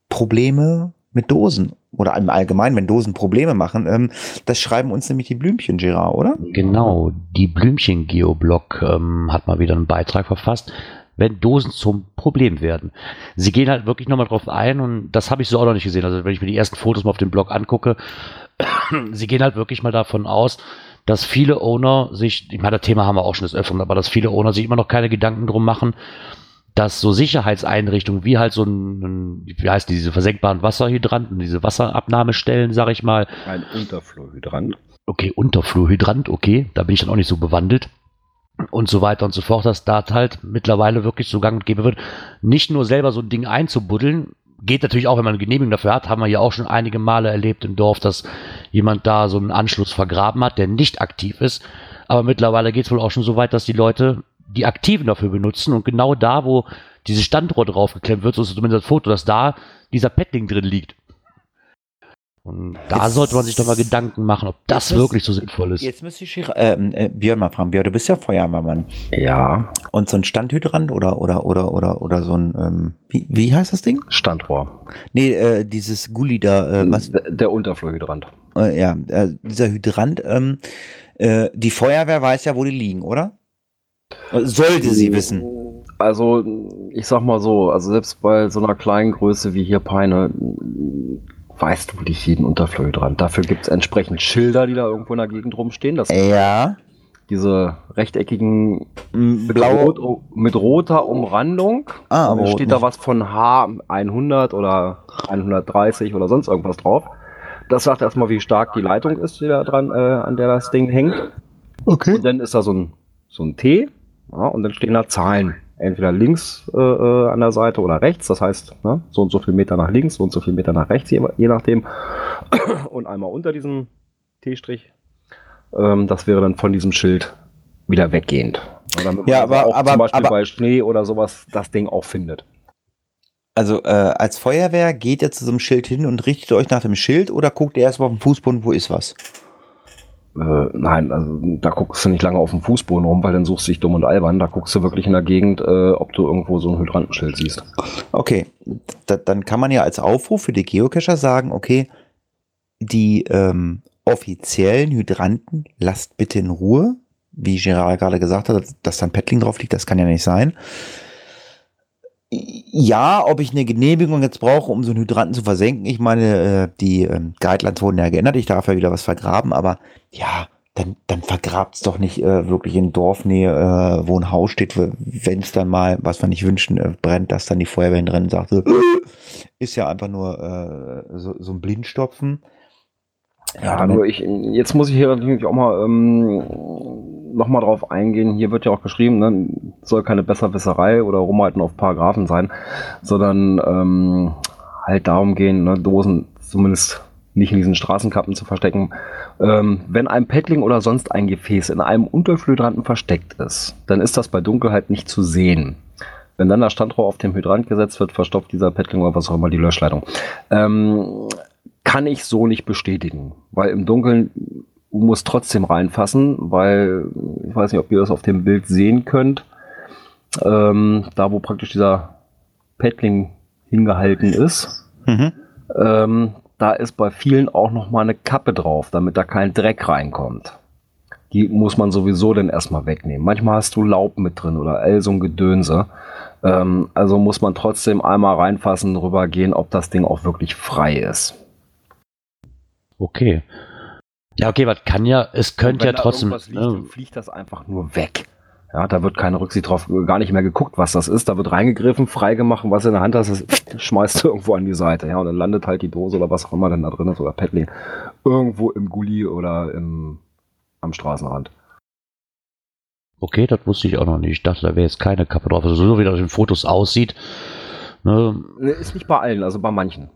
Probleme mit Dosen oder im Allgemeinen, wenn Dosen Probleme machen. Ähm, das schreiben uns nämlich die Blümchen, Gerard, oder? Genau, die Blümchen-Geoblog ähm, hat mal wieder einen Beitrag verfasst, wenn Dosen zum Problem werden. Sie gehen halt wirklich nochmal drauf ein und das habe ich so auch noch nicht gesehen. Also wenn ich mir die ersten Fotos mal auf dem Blog angucke, <clears throat> sie gehen halt wirklich mal davon aus, dass viele Owner sich, ich meine, das Thema haben wir auch schon des Öfteren, aber dass viele Owner sich immer noch keine Gedanken drum machen, dass so Sicherheitseinrichtungen wie halt so ein, wie heißt die, diese versenkbaren Wasserhydranten, diese Wasserabnahmestellen, sag ich mal, Ein Unterflurhydrant. okay, Unterflurhydrant, okay, da bin ich dann auch nicht so bewandelt. Und so weiter und so fort, dass da halt mittlerweile wirklich so gang und gäbe wird, nicht nur selber so ein Ding einzubuddeln, geht natürlich auch, wenn man eine Genehmigung dafür hat, haben wir ja auch schon einige Male erlebt im Dorf, dass jemand da so einen Anschluss vergraben hat, der nicht aktiv ist, aber mittlerweile geht es wohl auch schon so weit, dass die Leute die Aktiven dafür benutzen und genau da, wo diese Standrohr draufgeklemmt wird, so ist zumindest das Foto, dass da dieser Petting drin liegt. Und da Jetzt- sollte man sich doch mal Gedanken machen, ob das wirklich so sinnvoll ist. Jetzt müsste ich ähm, äh, Björn mal fragen. Björn, du bist ja Feuerwehrmann. Ja, Und so ein Standhydrant oder oder oder oder oder so ein ähm, wie, wie heißt das Ding? Standrohr. Nee, äh, dieses Gulli da, äh, was Der, der Unterflurhydrant. äh, ja, äh, dieser Hydrant, ähm, äh, die Feuerwehr weiß ja, wo die liegen, oder? Sollte sie wissen. Also, ich sag mal so, also selbst bei so einer kleinen Größe wie hier Peine, weißt du nicht jeden Unterflurhydrant. Dafür gibt es entsprechend Schilder, die da irgendwo in der Gegend rumstehen. Das sind Ja. diese rechteckigen mit, rot, mit roter Umrandung. Ah, aber steht da was von H100 oder 130 oder sonst irgendwas drauf. Das sagt erstmal, wie stark die Leitung ist, die da dran, äh, an der das Ding hängt. Okay. Und dann ist da so ein, so ein T ja, und dann stehen da Zahlen. Entweder links äh, äh, an der Seite oder rechts. Das heißt, ne, so und so viel Meter nach links, so und so viel Meter nach rechts, je, je nachdem. <clears throat> Und einmal unter diesem T-Strich. Ähm, das wäre dann von diesem Schild wieder weggehend. Ja, aber- auch aber- zum Beispiel aber- bei Schnee oder sowas das Ding auch findet. Also äh, als Feuerwehr geht ihr zu so einem Schild hin und richtet euch nach dem Schild oder guckt ihr erstmal auf den Fußboden, wo ist was? Äh, nein, also da guckst du nicht lange auf dem Fußboden rum, weil dann suchst du dich dumm und albern. Da guckst du wirklich in der Gegend, äh, ob du irgendwo so ein Hydrantenschild siehst. Okay, da, dann kann man ja als Aufruf für die Geocacher sagen, okay, die ähm, offiziellen Hydranten lasst bitte in Ruhe. Wie Gerard gerade gesagt hat, dass da ein Paddling drauf liegt, das kann ja nicht sein. Ja, ob ich eine Genehmigung jetzt brauche, um so einen Hydranten zu versenken. Ich meine, äh, die ähm, Guidelines wurden ja geändert. Ich darf ja wieder was vergraben, aber ja, dann, dann vergrabt's doch nicht äh, wirklich in Dorfnähe, äh, wo ein Haus steht, wenn es dann mal, was wir nicht wünschen, äh, brennt, dass dann die Feuerwehr drin sagt, so, <clears throat> ist ja einfach nur äh, so, so ein Blindstopfen. Ja, nur ich, jetzt muss ich hier natürlich auch mal ähm, noch mal drauf eingehen. Hier wird ja auch geschrieben, ne, soll keine Besserwisserei oder Rumhalten auf Paragraphen sein, sondern ähm, halt darum gehen, ne, Dosen zumindest nicht in diesen Straßenkappen zu verstecken. Ähm, wenn ein Paddling oder sonst ein Gefäß in einem Unterflöhydranten versteckt ist, dann ist das bei Dunkelheit nicht zu sehen. Wenn dann das Standrohr auf dem Hydrant gesetzt wird, verstopft dieser Paddling oder was auch immer die Löschleitung. Ähm, kann ich so nicht bestätigen, weil im Dunkeln muss trotzdem reinfassen, weil ich weiß nicht, ob ihr das auf dem Bild sehen könnt. Ähm, da, wo praktisch dieser Paddling hingehalten ist, Mhm. ähm, da ist bei vielen auch noch mal eine Kappe drauf, damit da kein Dreck reinkommt. Die muss man sowieso dann erstmal wegnehmen. Manchmal hast du Laub mit drin oder all so ein Gedönse. Ähm, also muss man trotzdem einmal reinfassen, rübergehen, ob das Ding auch wirklich frei ist. Okay. Ja, okay, was kann ja, es könnte ja trotzdem. Liegt, dann fliegt das einfach nur weg. Ja, da wird keine Rücksicht drauf, gar nicht mehr geguckt, was das ist. Da wird reingegriffen, freigemacht, was du in der Hand hast, das <laughs> schmeißt du irgendwo an die Seite. Ja, und dann landet halt die Dose oder was auch immer denn da drin ist oder Paddling irgendwo im Gully oder im, am Straßenrand. Okay, das wusste ich auch noch nicht. Ich dachte, da wäre jetzt keine Kappe drauf. Also so wie das in den Fotos aussieht. Ne, Ist nicht bei allen, also bei manchen.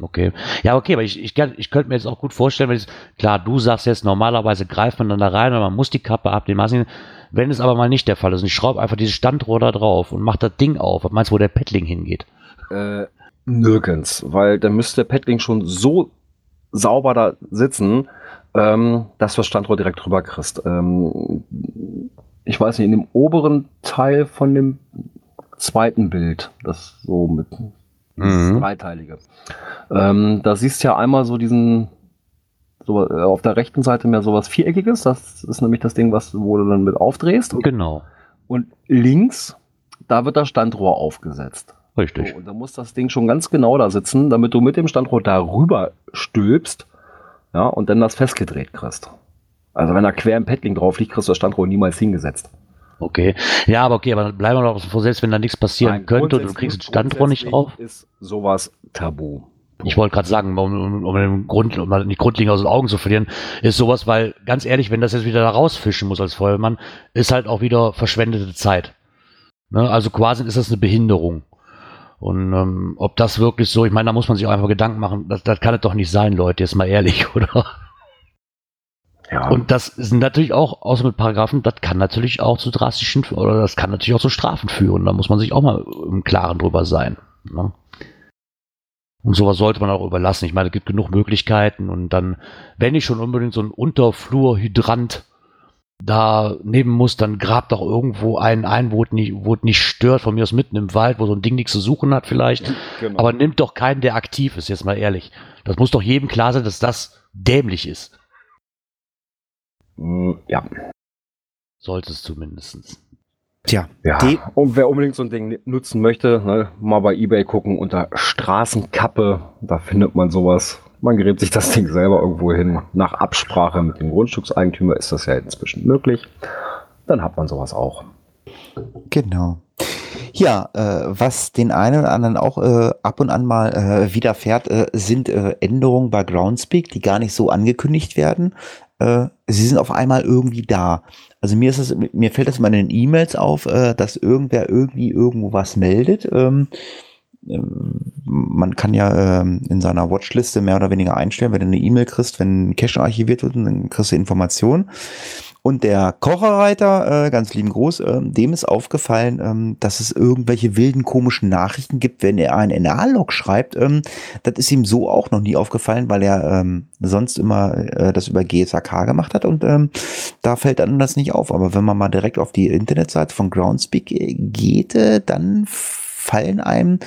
Okay. Ja, okay, aber ich, ich, ich könnte mir jetzt auch gut vorstellen, wenn es, klar, du sagst jetzt, normalerweise greift man dann da rein und man muss die Kappe abnehmen. Martin, Wenn es aber mal nicht der Fall ist und ich schraube einfach dieses Standrohr da drauf und mache das Ding auf, was meinst du, wo der Paddling hingeht? Äh, nirgends, weil dann müsste der Paddling schon so sauber da sitzen, ähm, dass du das Standrohr direkt rüber kriegst. Ähm, ich weiß nicht, in dem oberen Teil von dem zweiten Bild, das so mit Mhm. dreiteilige, ähm, da siehst du ja einmal so diesen so, äh, auf der rechten Seite mehr sowas Viereckiges, das ist nämlich das Ding, was wo du dann mit aufdrehst. Genau, Und links, da wird das Standrohr aufgesetzt. richtig. So, und da muss das Ding schon ganz genau da sitzen, damit du mit dem Standrohr darüber stülpst, ja, und dann das festgedreht kriegst. Also wenn da quer im Paddling drauf liegt, kriegst du das Standrohr niemals hingesetzt. Okay. Ja, aber okay, aber dann bleiben wir doch vor, selbst wenn da nichts passieren Nein, könnte und du kriegst das Standrohr nicht auf. Ist sowas tabu. Ich wollte gerade sagen, um, um, um den Grund, um die Grundlinge aus den Augen zu verlieren, ist sowas, weil ganz ehrlich, wenn das jetzt wieder da rausfischen muss als Feuerwehrmann, ist halt auch wieder verschwendete Zeit. Ne? Also quasi ist das eine Behinderung. Und ähm, ob das wirklich so, ich meine, da muss man sich auch einfach Gedanken machen, das, das kann es doch nicht sein, Leute, jetzt mal ehrlich, <laughs> oder? Ja. Und das ist natürlich auch, außer mit Paragraphen, das kann natürlich auch zu drastischen, oder das kann natürlich auch zu Strafen führen. Da muss man sich auch mal im Klaren drüber sein. Ne? Und sowas sollte man auch überlassen. Ich meine, es gibt genug Möglichkeiten und dann, wenn ich schon unbedingt so ein Unterflurhydrant da nehmen muss, dann grab doch irgendwo einen ein, wo es nicht, wo es nicht stört, von mir aus mitten im Wald, wo so ein Ding nichts zu suchen hat vielleicht. Genau. Aber nimmt doch keinen, der aktiv ist, jetzt mal ehrlich. Das muss doch jedem klar sein, dass das dämlich ist. Mm, Ja. Sollte es zumindest. Tja, Ja, Die- und wer unbedingt so ein Ding nutzen möchte, ne, mal bei Ebay gucken unter Straßenkappe, da findet man sowas. Man gräbt sich das Ding selber irgendwo hin. Nach Absprache mit dem Grundstückseigentümer ist das ja inzwischen möglich. Dann hat man sowas auch. Genau. Ja, äh, was den einen oder anderen auch äh, ab und an mal äh, widerfährt, äh, sind äh, Änderungen bei Groundspeak, die gar nicht so angekündigt werden. Äh, sie sind auf einmal irgendwie da. Also mir ist es, mir fällt das immer in den E-Mails auf, äh, dass irgendwer irgendwie irgendwo was meldet. Ähm, man kann ja ähm, in seiner Watchliste mehr oder weniger einstellen, wenn du eine E-Mail kriegst, wenn ein Cache archiviert wird, dann kriegst du Informationen. Und der Kocherreiter, äh, ganz lieben Gruß, äh, dem ist aufgefallen, ähm, dass es irgendwelche wilden, komischen Nachrichten gibt, wenn er einen NA-Log schreibt. Ähm, das ist ihm so auch noch nie aufgefallen, weil er ähm, sonst immer äh, das über GSAK gemacht hat und ähm, da fällt dann das nicht auf. Aber wenn man mal direkt auf die Internetseite von Groundspeak äh, geht, äh, dann fallen einem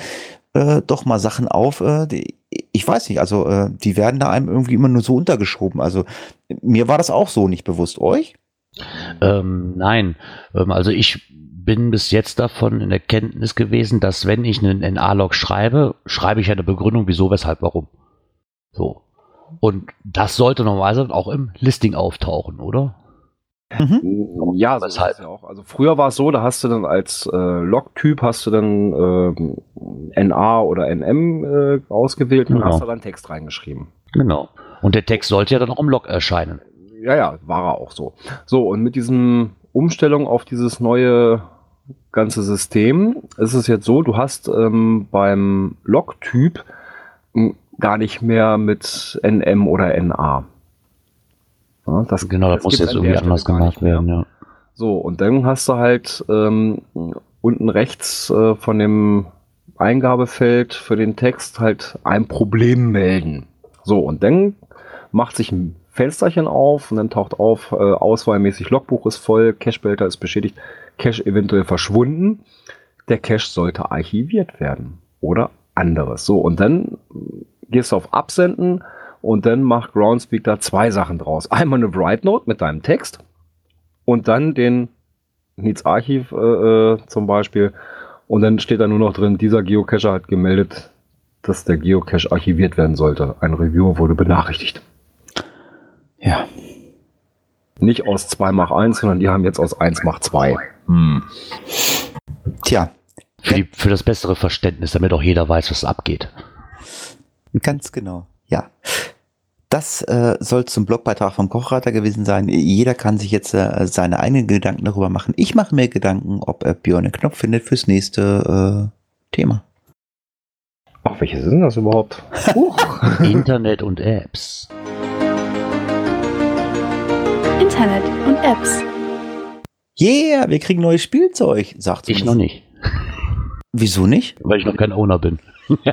äh, doch mal Sachen auf, äh, die, ich weiß nicht, also äh, die werden da einem irgendwie immer nur so untergeschoben. Also mir war das auch so nicht bewusst. Euch? Ähm, nein, ähm, also ich bin bis jetzt davon in der Kenntnis gewesen, dass wenn ich einen NA-Log schreibe, schreibe ich eine Begründung, wieso, weshalb, warum. So. Und das sollte normalerweise auch im Listing auftauchen, oder? Mhm. Ja, so Weshalb? ist es ja auch. Also früher war es so, da hast du dann als äh, Log-Typ hast du dann ähm, NA oder NM äh, ausgewählt und Genau. hast da dann Text reingeschrieben. Genau. Und der Text sollte ja dann auch im Log erscheinen. Ja, ja, war er auch so. So, und mit diesem Umstellung auf dieses neue ganze System ist es jetzt so, du hast ähm, beim Log-Typ m, gar nicht mehr mit NM oder NA. Ja, das, Genau, das, muss gibt's jetzt irgendwie anders gemacht werden, ja. So, und dann hast du halt ähm, unten rechts äh, von dem Eingabefeld für den Text halt ein Problem melden. So, und dann macht sich ein Fensterchen auf und dann taucht auf, äh, auswahlmäßig Logbuch ist voll, Cache-Behälter ist beschädigt, Cache eventuell verschwunden. Der Cache sollte archiviert werden oder anderes. So, und dann gehst du auf Absenden und dann macht Groundspeak da zwei Sachen draus. <laughs> Einmal eine Write Note mit deinem Text und dann den Needs Archiv äh, äh, zum Beispiel. Und dann steht da nur noch drin, dieser Geocacher hat gemeldet, dass der Geocache archiviert werden sollte. Ein Reviewer wurde benachrichtigt. Ja. Nicht aus 2 mach 1, sondern die haben jetzt aus 1 mach 2. Hm. Tja, Für, die, für das bessere Verständnis, damit auch jeder weiß, was abgeht. ganz genau. Ja. Das äh, soll zum Blogbeitrag vom Kochreiter gewesen sein. Jeder kann sich jetzt äh, seine eigenen Gedanken darüber machen. Ich mache mir Gedanken, ob äh, Björn einen Knopf findet fürs nächste äh, Thema. Ach, welche sind das überhaupt? <laughs> Internet und Apps. Internet und Apps. Yeah, wir kriegen neues Spielzeug, sagt Ich zumindest- noch nicht, Wieso nicht? weil ich noch kein Owner bin.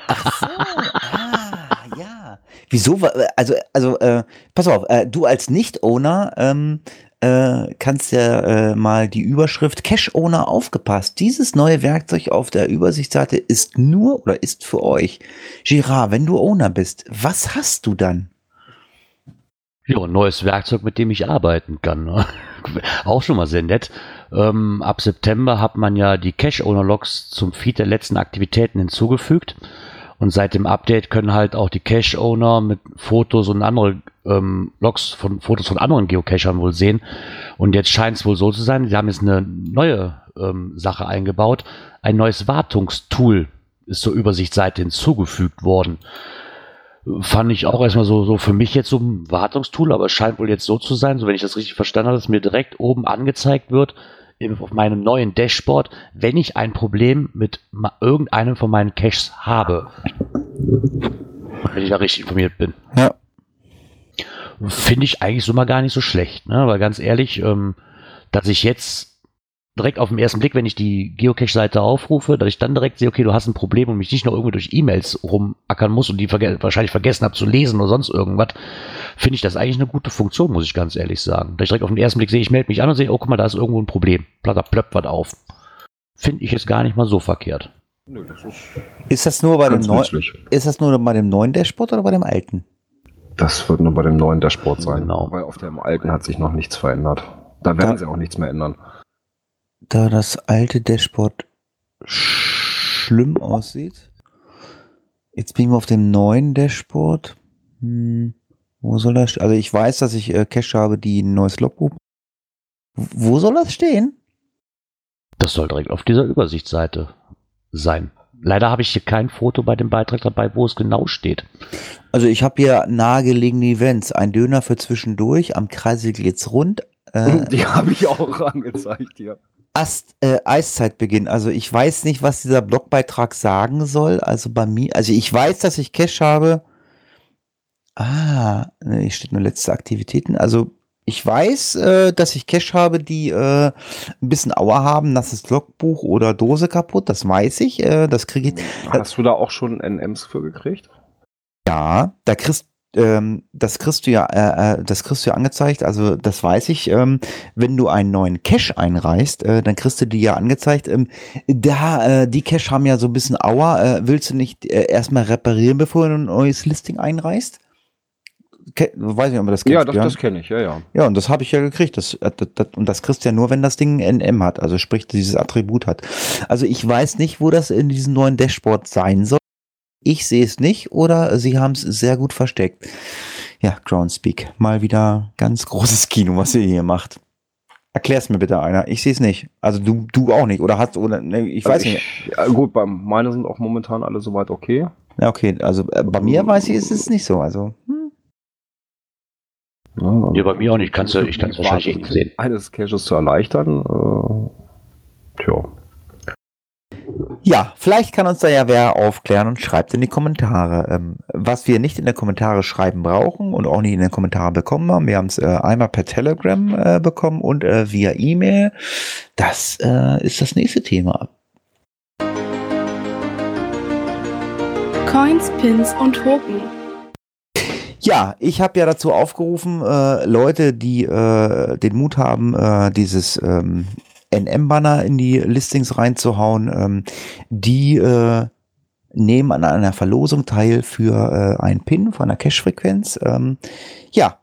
ah, ja. Wieso? Also, also, äh, pass auf, äh, du als Nicht-Owner ähm, äh, kannst ja äh, mal die Überschrift Cash-Owner aufgepasst. Dieses neue Werkzeug auf der Übersichtsseite ist nur oder ist für euch. Girard, wenn du Owner bist, was hast du dann? Ja, ein neues Werkzeug, mit dem ich arbeiten kann. ne? <laughs> Auch schon mal sehr nett. Ähm, ab September hat man ja die Cache-Owner-Logs zum Feed der letzten Aktivitäten hinzugefügt. Und seit dem Update können halt auch die Cache-Owner mit Fotos und andere ähm, Logs von Fotos von anderen Geocachern wohl sehen. Und jetzt scheint es wohl so zu sein, sie haben jetzt eine neue ähm, Sache eingebaut. Ein neues Wartungstool ist zur Übersichtsseite hinzugefügt worden fand ich auch erstmal so, so für mich jetzt so ein Wartungstool, aber es scheint wohl jetzt so zu sein, so wenn ich das richtig verstanden habe, dass mir direkt oben angezeigt wird, im- auf meinem neuen Dashboard, wenn ich ein Problem mit irgendeinem von meinen Caches habe. Wenn ich da richtig informiert bin. Ja. Finde ich eigentlich so mal gar nicht so schlecht, ne? Weil ganz ehrlich, ähm, dass ich jetzt direkt auf den ersten Blick, wenn ich die Geocache-Seite aufrufe, dass ich dann direkt sehe, okay, du hast ein Problem und mich nicht noch irgendwie durch E-Mails rumackern muss und die verge wahrscheinlich vergessen habe zu lesen oder sonst irgendwas, finde ich das eigentlich eine gute Funktion, muss ich ganz ehrlich sagen. Dass ich direkt auf den ersten Blick sehe, ich melde mich an und sehe, oh, guck mal, da ist irgendwo ein Problem. Platter plöppt was auf. Finde ich jetzt gar nicht mal so verkehrt. Nö, das ist Ist das nur bei dem neuen, ist das nur bei dem neuen Dashboard oder bei dem alten? Das wird nur bei dem neuen Dashboard sein. Genau. Weil auf dem alten hat sich noch nichts verändert. Da werden Da- sie auch nichts mehr ändern. Da das alte Dashboard schlimm aussieht. Jetzt bin ich mal auf dem neuen Dashboard. Hm, wo soll das? Also ich weiß, dass ich äh, Cache habe, die ein neues Logbuch. Wo soll das stehen? Das soll direkt auf dieser Übersichtsseite sein. Leider habe ich hier kein Foto bei dem Beitrag dabei, wo es genau steht. Also ich habe hier nahegelegene Events. Ein Döner für zwischendurch. Am Kreisel geht's rund. Äh, <laughs> Die habe ich auch angezeigt hier. Ast, äh, Eiszeitbeginn. Also ich weiß nicht, was dieser Blogbeitrag sagen soll. Also bei mir, also ich weiß, dass ich Cash habe. Ah, ne, hier steht nur letzte Aktivitäten. Also ich weiß, äh, dass ich Cash habe, die äh, ein bisschen Auer haben, nasses Logbuch oder Dose kaputt. Das weiß ich. Äh, das kriege ich. Hast du da auch schon NMs für gekriegt? Ja, da kriegst ähm, das kriegst du ja, äh, äh, das kriegst du ja angezeigt, also das weiß ich, ähm, wenn du einen neuen Cache einreichst, äh, dann kriegst du die ja angezeigt, ähm, da, äh, die Cache haben ja so ein bisschen Aua, äh, willst du nicht äh, erstmal reparieren, bevor du ein neues Listing einreichst? Ke weiß nicht, ob das kennst, Ja, das, Björn? das kenne ich, ja, ja. Ja, und das habe ich ja gekriegt. Das, äh, das, das, und das kriegst du ja nur, wenn das Ding ein NM hat, also sprich dieses Attribut hat. Also ich weiß nicht, wo das in diesem neuen Dashboard sein soll. Ich sehe es nicht oder sie haben es sehr gut versteckt. Ja, Groundspeak. Mal wieder ganz großes Kino, was ihr hier macht. Erklär's mir bitte einer. Ich sehe es nicht. Also du, du auch nicht. Oder hast oder ne, ich weiß Also nicht. ich, ja, gut, bei meine sind auch momentan alle soweit okay. Ja, okay. Also äh, bei mir weiß ich, ist es nicht so. Also hm. Ja, Ja, bei mir auch nicht. Kannst du, ich kann es wahrscheinlich nicht sehen. Eines Caches zu erleichtern. Äh, tja. Ja, vielleicht kann uns da ja wer aufklären und schreibt in die Kommentare. Ähm, was wir nicht in die Kommentare schreiben brauchen und auch nicht in den Kommentaren bekommen haben, wir haben es äh, einmal per Telegram äh, bekommen und äh, via E-Mail. Das ist das nächste Thema. Coins, Pins und Token. Ja, ich habe ja dazu aufgerufen, äh, Leute, die äh, den Mut haben, äh, dieses ähm, NM-Banner in die Listings reinzuhauen, ähm, die äh, nehmen an einer Verlosung teil für äh, einen Pin von der Cache-Frequenz. Ähm, ja,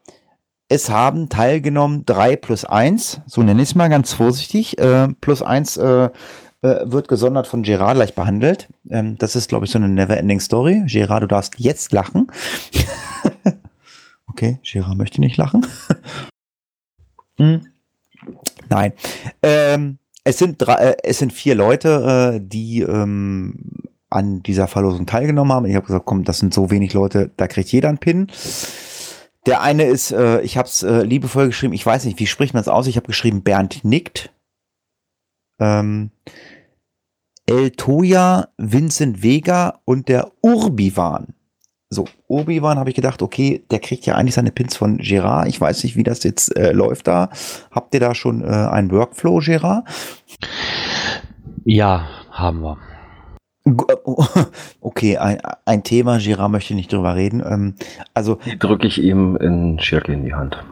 es haben teilgenommen drei plus eins, so nenne ich es mal ganz vorsichtig. Äh, plus eins äh, äh, wird gesondert von Gerard gleich behandelt. Ähm, das ist, glaube ich, so eine never-ending Story. Gerard, du darfst jetzt lachen. <laughs> okay, Gerard möchte nicht lachen. <laughs> hm. Nein. Ähm, es sind drei, äh, es sind vier Leute, äh, die ähm, an dieser Verlosung teilgenommen haben. Ich habe gesagt, komm, das sind so wenig Leute, da kriegt jeder einen Pin. Der eine ist, äh, ich habe es äh, liebevoll geschrieben, ich weiß nicht, wie spricht man es aus? Ich habe geschrieben, Bernd nickt. Ähm, El Toya, Vincent Vega und der Urbiwan. So, Urbiwan habe ich gedacht, okay, der kriegt ja eigentlich seine Pins von Gerard. Ich weiß nicht, wie das jetzt äh, läuft da. Habt ihr da schon äh, einen Workflow, Gerard? Ja, haben wir. <laughs> Okay, ein, ein Thema, Gerard möchte nicht drüber reden. Ähm, also, drücke ich ihm in Schirke in die Hand.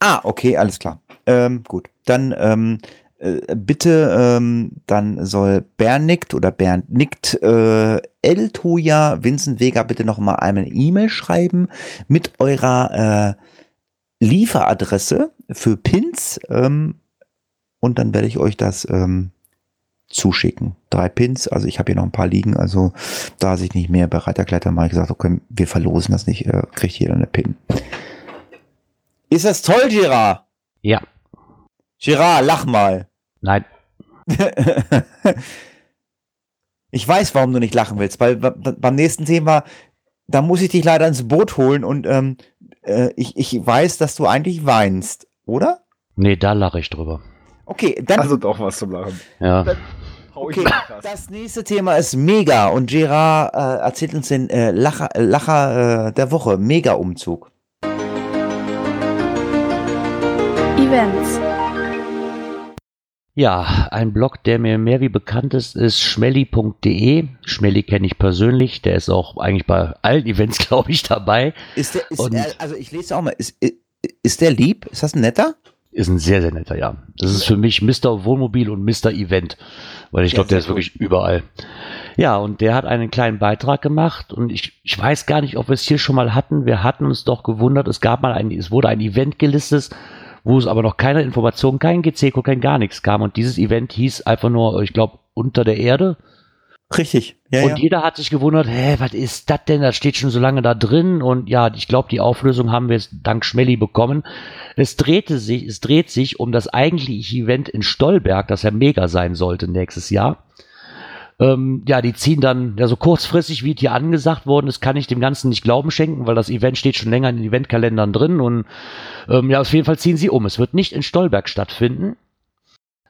ah, okay, alles klar. Ähm, gut, dann ähm, äh, bitte, ähm, dann soll Bernickt oder Bernd nickt äh, El Vincent Vega bitte noch mal einmal E-Mail schreiben mit eurer äh, Lieferadresse für Pins ähm, und dann werde ich euch das ähm, zuschicken. Drei Pins, also ich habe hier noch ein paar liegen, also da sich nicht mehr bereit erklärt, habe ich gesagt, okay, wir verlosen das nicht, äh, kriegt jeder eine Pin. Ist das toll, Gerard? Ja, Gerard, lach mal. nein. <laughs> ich weiß, warum du nicht lachen willst, weil beim nächsten Thema, da muss ich dich leider ins Boot holen und ähm, äh, ich, ich weiß, dass du eigentlich weinst, oder? Nee, da lache ich drüber. Okay, dann Also doch was zum Lachen. Ja. Okay, das nächste Thema ist Mega und Gerard äh, erzählt uns den äh, Lacher, äh, Lacher äh, der Woche, Mega-Umzug. Events. Ja, ein Blog, der mir mehr wie bekannt ist, ist schmelly.de. Schmelly kenne ich persönlich, der ist auch eigentlich bei allen Events, <laughs> glaube ich, dabei. Ist der, ist Und- er, also ich lese auch mal, ist, ist der lieb? Ist das ein netter? Ist ein sehr, sehr netter, ja. Das ist für mich Mr. Wohnmobil und Mr. Event, weil ich glaube, der ist wirklich überall. Ja, und der hat einen kleinen Beitrag gemacht und ich, ich weiß gar nicht, ob wir es hier schon mal hatten. Wir hatten uns doch gewundert, es gab mal ein, es wurde ein Event gelistet, wo es aber noch keine Informationen, kein GC-Code, kein gar nichts kam. Und dieses Event hieß einfach nur, ich glaube, unter der Erde. Richtig. Ja, und ja. jeder hat sich gewundert, hä, was ist das denn? Das steht schon so lange da drin. Und ja, ich glaube, die Auflösung haben wir jetzt dank Schmelly bekommen. Es drehte sich, es dreht sich um das eigentliche Event in Stolberg, das ja mega sein sollte nächstes Jahr. Ähm, ja, die ziehen dann, ja, so kurzfristig, wie es hier angesagt worden ist, kann ich dem Ganzen nicht Glauben schenken, weil das Event steht schon länger in den Eventkalendern drin und ähm, ja, auf jeden Fall ziehen sie um. Es wird nicht in Stolberg stattfinden,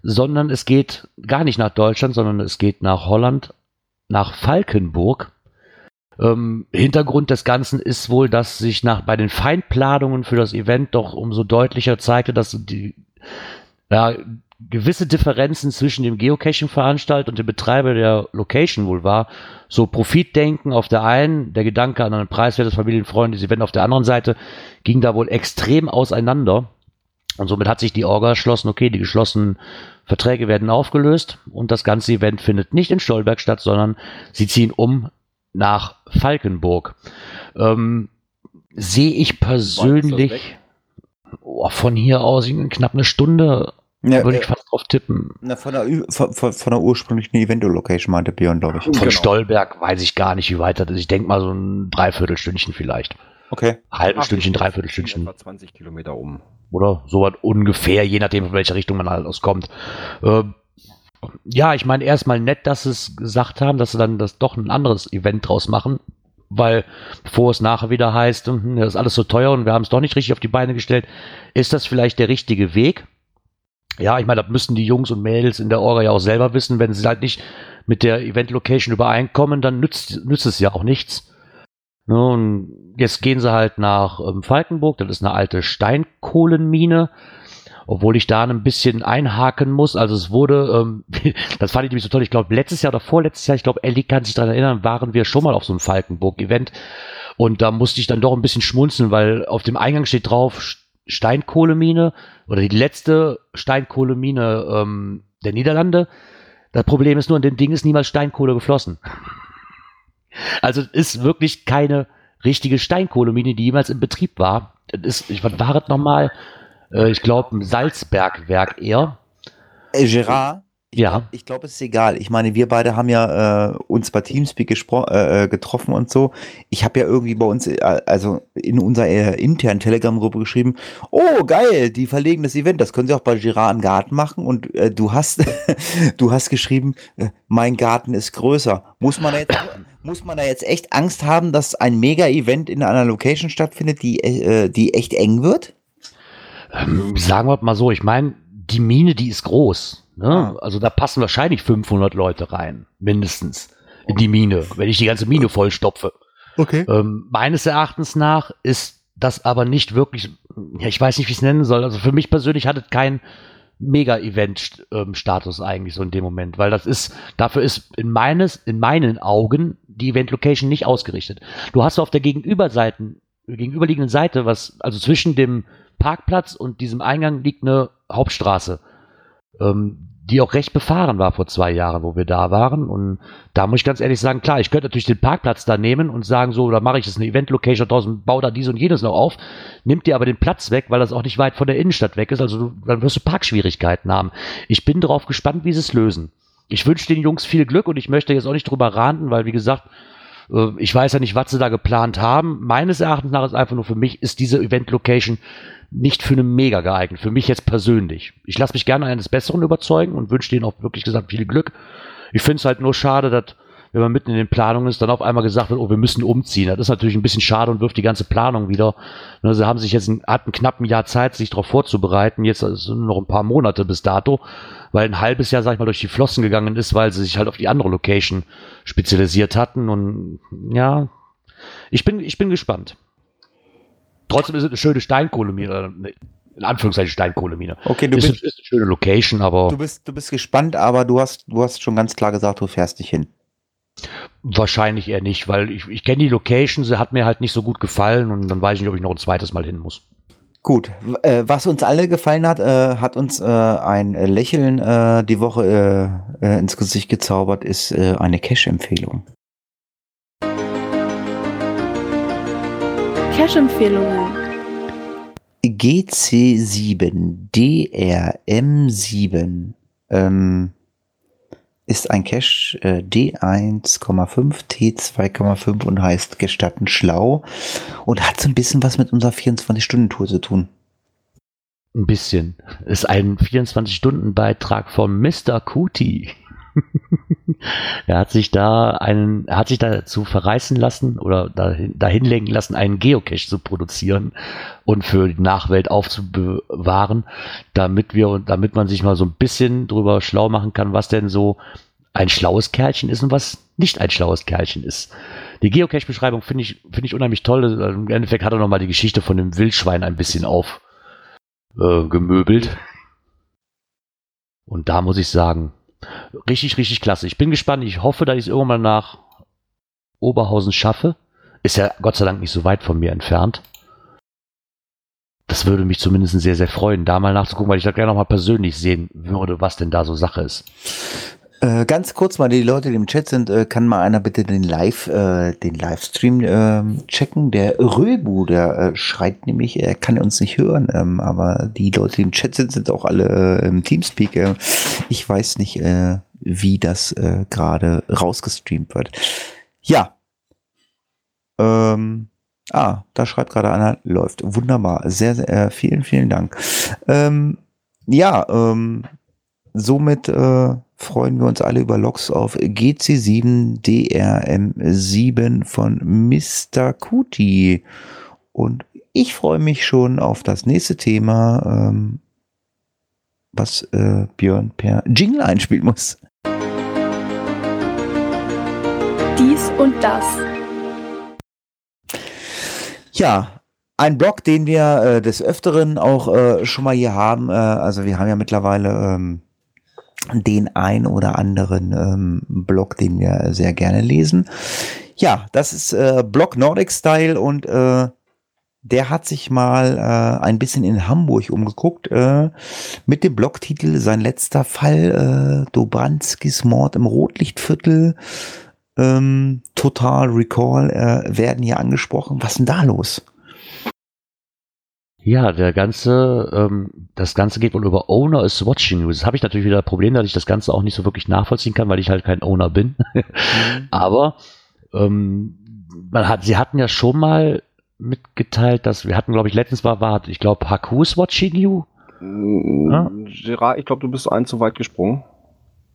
sondern es geht gar nicht nach Deutschland, sondern es geht nach Holland, nach Falkenburg. Ähm, Hintergrund des Ganzen ist wohl, dass sich nach bei den Feindplanungen für das Event doch umso deutlicher zeigte, dass die ja, gewisse Differenzen zwischen dem Geocaching-Veranstalter und dem Betreiber der Location wohl war. So Profitdenken auf der einen, der Gedanke an ein preiswertes, familienfreundliches Event auf der anderen Seite ging da wohl extrem auseinander. Und somit hat sich die Orga erschlossen, okay, die geschlossenen Verträge werden aufgelöst und das ganze Event findet nicht in Stolberg statt, sondern sie ziehen um nach Falkenburg. Ähm, sehe ich persönlich oh, von hier aus in knapp eine Stunde, Ja, würde äh, ich fast drauf tippen. na, von, der, von, von, von der ursprünglichen Event-Location meinte Björn, glaube ich. Von genau. Stolberg weiß ich gar nicht, wie weit das ist. Ich denke mal so ein Dreiviertelstündchen vielleicht. Okay. Halbes Ach, Stündchen, Dreiviertelstündchen. Etwa 20 Kilometer um. oder so was ungefähr, je nachdem, in welche Richtung man halt auskommt. Ähm, ja, ich meine, erstmal nett, dass sie es gesagt haben, dass sie dann das doch ein anderes Event draus machen, weil bevor es nachher wieder heißt, hm, das ist alles so teuer und wir haben es doch nicht richtig auf die Beine gestellt, ist das vielleicht der richtige Weg? Ja, ich meine, das müssen die Jungs und Mädels in der Orga ja auch selber wissen. Wenn sie halt nicht mit der Event-Location übereinkommen, dann nützt, nützt es ja auch nichts. Ne, und jetzt gehen sie halt nach ähm, Falkenburg, das ist eine alte Steinkohlenmine, obwohl ich da ein bisschen einhaken muss. Also es wurde, ähm, <laughs> das fand ich nämlich so toll, ich glaube letztes Jahr oder vorletztes Jahr, ich glaube Ellie kann sich daran erinnern, waren wir schon mal auf so einem Falkenburg-Event und da musste ich dann doch ein bisschen schmunzeln, weil auf dem Eingang steht drauf Steinkohlemine oder die letzte Steinkohlemine ähm, der Niederlande. Das Problem ist nur, in dem Ding ist niemals Steinkohle geflossen. <laughs> Also ist wirklich keine richtige Steinkohlemine, die jemals in Betrieb war. Das ist, ich, war das nochmal? Äh, ich glaube, ein Salzbergwerk eher. Äh, Gerard, Ja. ich glaube, es ist egal. Ich meine, wir beide haben ja äh, uns bei Teamspeak äh, äh, getroffen und so. Ich habe ja irgendwie bei uns, äh, also in unserer äh, internen Telegram-Gruppe geschrieben, oh geil, die verlegen das Event, das können sie auch bei Gerard im Garten machen. Und äh, du hast, <laughs> du hast geschrieben, äh, mein Garten ist größer. Muss man da jetzt, muss man da jetzt echt Angst haben, dass ein Mega-Event in einer Location stattfindet, die, äh, die echt eng wird? Ähm, sagen wir mal so, ich meine, die Mine, die ist groß. Ne? Ah. Also da passen wahrscheinlich 500 Leute rein, mindestens, in die Mine, wenn ich die ganze Mine vollstopfe. Okay. Ähm, meines Erachtens nach ist das aber nicht wirklich, ja, ich weiß nicht, wie ich es nennen soll. Also für mich persönlich hat es keinen Mega-Event-Status eigentlich so in dem Moment, weil das ist, dafür ist in meines, in meinen Augen die Event-Location nicht ausgerichtet. Du hast auf der Gegenüberseite, gegenüberliegenden Seite, was, also zwischen dem Parkplatz und diesem Eingang liegt eine Hauptstraße, ähm, die auch recht befahren war vor zwei Jahren, wo wir da waren. Und da muss ich ganz ehrlich sagen, klar, ich könnte natürlich den Parkplatz da nehmen und sagen, so, da mache ich jetzt eine Event-Location draußen, baue da dies und jenes noch auf, nimmt dir aber den Platz weg, weil das auch nicht weit von der Innenstadt weg ist. Also du, dann wirst du Parkschwierigkeiten haben. Ich bin darauf gespannt, wie sie es lösen. Ich wünsche den Jungs viel Glück und ich möchte jetzt auch nicht drüber ranten, weil, wie gesagt, ich weiß ja nicht, was sie da geplant haben. Meines Erachtens nach ist einfach nur für mich, ist diese Event-Location nicht für eine Mega geeignet. Für mich jetzt persönlich. Ich lasse mich gerne eines Besseren überzeugen und wünsche denen auch wirklich gesagt viel Glück. Ich finde es halt nur schade, dass, wenn man mitten in den Planungen ist, dann auf einmal gesagt wird, oh, wir müssen umziehen. Das ist natürlich ein bisschen schade und wirft die ganze Planung wieder. Ne, Sie haben sich jetzt ein, hatten knapp ein Jahr Zeit, sich darauf vorzubereiten. Jetzt sind noch ein paar Monate bis dato, weil ein halbes Jahr, sag ich mal, durch die Flossen gegangen ist, weil sie sich halt auf die andere Location spezialisiert hatten. Und ja, ich bin, ich bin gespannt. Trotzdem ist es eine schöne Steinkohlemine. in Anführungszeichen Steinkohlemine. Okay, du ist, bist, ist eine schöne Location, aber du bist, du bist gespannt, aber du hast, du hast schon ganz klar gesagt, du fährst nicht hin. Wahrscheinlich eher nicht, weil ich, ich kenne die Location, sie hat mir halt nicht so gut gefallen und dann weiß ich nicht, ob ich noch ein zweites Mal hin muss. Gut, äh, was uns alle gefallen hat, äh, hat uns äh, ein Lächeln äh, die Woche äh, äh, ins Gesicht gezaubert, ist äh, eine Cash-Empfehlung. Cash-Empfehlungen. GC7 DRM7 ähm, ist ein Cache äh, D1,5 T2,5 und heißt Gestatten schlau und hat so ein bisschen was mit unserer 24-Stunden-Tour zu tun. Ein bisschen. Ist ein 24-Stunden-Beitrag von Mr. Kuti. <laughs> er hat sich da einen, er hat sich dazu verreißen lassen oder dahin, dahin lenken lassen, einen Geocache zu produzieren und für die Nachwelt aufzubewahren, damit wir, damit man sich mal so ein bisschen drüber schlau machen kann, was denn so ein schlaues Kerlchen ist und was nicht ein schlaues Kerlchen ist. Die Geocache-Beschreibung finde ich, finde ich unheimlich toll. Im Endeffekt hat er nochmal die Geschichte von dem Wildschwein ein bisschen auf, äh. Und da muss ich sagen, richtig, richtig klasse. Ich bin gespannt. Ich hoffe, dass ich es irgendwann nach Oberhausen schaffe. Ist ja Gott sei Dank nicht so weit von mir entfernt. Das würde mich zumindest sehr, sehr freuen, da mal nachzugucken, weil ich da gerne noch mal persönlich sehen würde, was denn da so Sache ist. Äh, ganz kurz mal, die Leute, die im Chat sind, äh, kann mal einer bitte den Live, äh, den Livestream ähm, checken. Der Röbu, der äh, schreit nämlich, er kann uns nicht hören, ähm, aber die Leute, die im Chat sind, sind auch alle äh, im Teamspeak. Äh, ich weiß nicht, wie das gerade rausgestreamt wird. Ja. Ähm, ah, da schreibt gerade einer, läuft. Wunderbar. Sehr, sehr, vielen, vielen Dank. Ähm, ja, ähm, somit äh, freuen wir uns alle über Logs auf GC7 DRM7 von Mr. Kuti. Und ich freue mich schon auf das nächste Thema, ähm, was äh, Björn per Jingle einspielen muss. Dies und das. Ja, ein Blog, den wir äh, des Öfteren auch äh, schon mal hier haben. Äh, also wir haben ja mittlerweile ähm, den ein oder anderen ähm, Blog, den wir sehr gerne lesen. Ja, das ist äh, Blog Nordic Style und äh, der hat sich mal äh, ein bisschen in Hamburg umgeguckt äh, mit dem Blogtitel Sein letzter Fall, äh, Dobranskis Mord im Rotlichtviertel, ähm, Total Recall äh, werden hier angesprochen. Was ist denn da los? Ja, der ganze, ähm, das Ganze geht wohl über Owner is watching you. Das habe ich natürlich wieder ein Problem, dass ich das Ganze auch nicht so wirklich nachvollziehen kann, weil ich halt kein Owner bin. <laughs> Aber ähm, man hat, sie hatten ja schon mal mitgeteilt, dass wir hatten, glaube ich, letztens war, war ich glaube, Haku is watching you. Ja. Gerard, ich glaube, du bist ein zu weit gesprungen.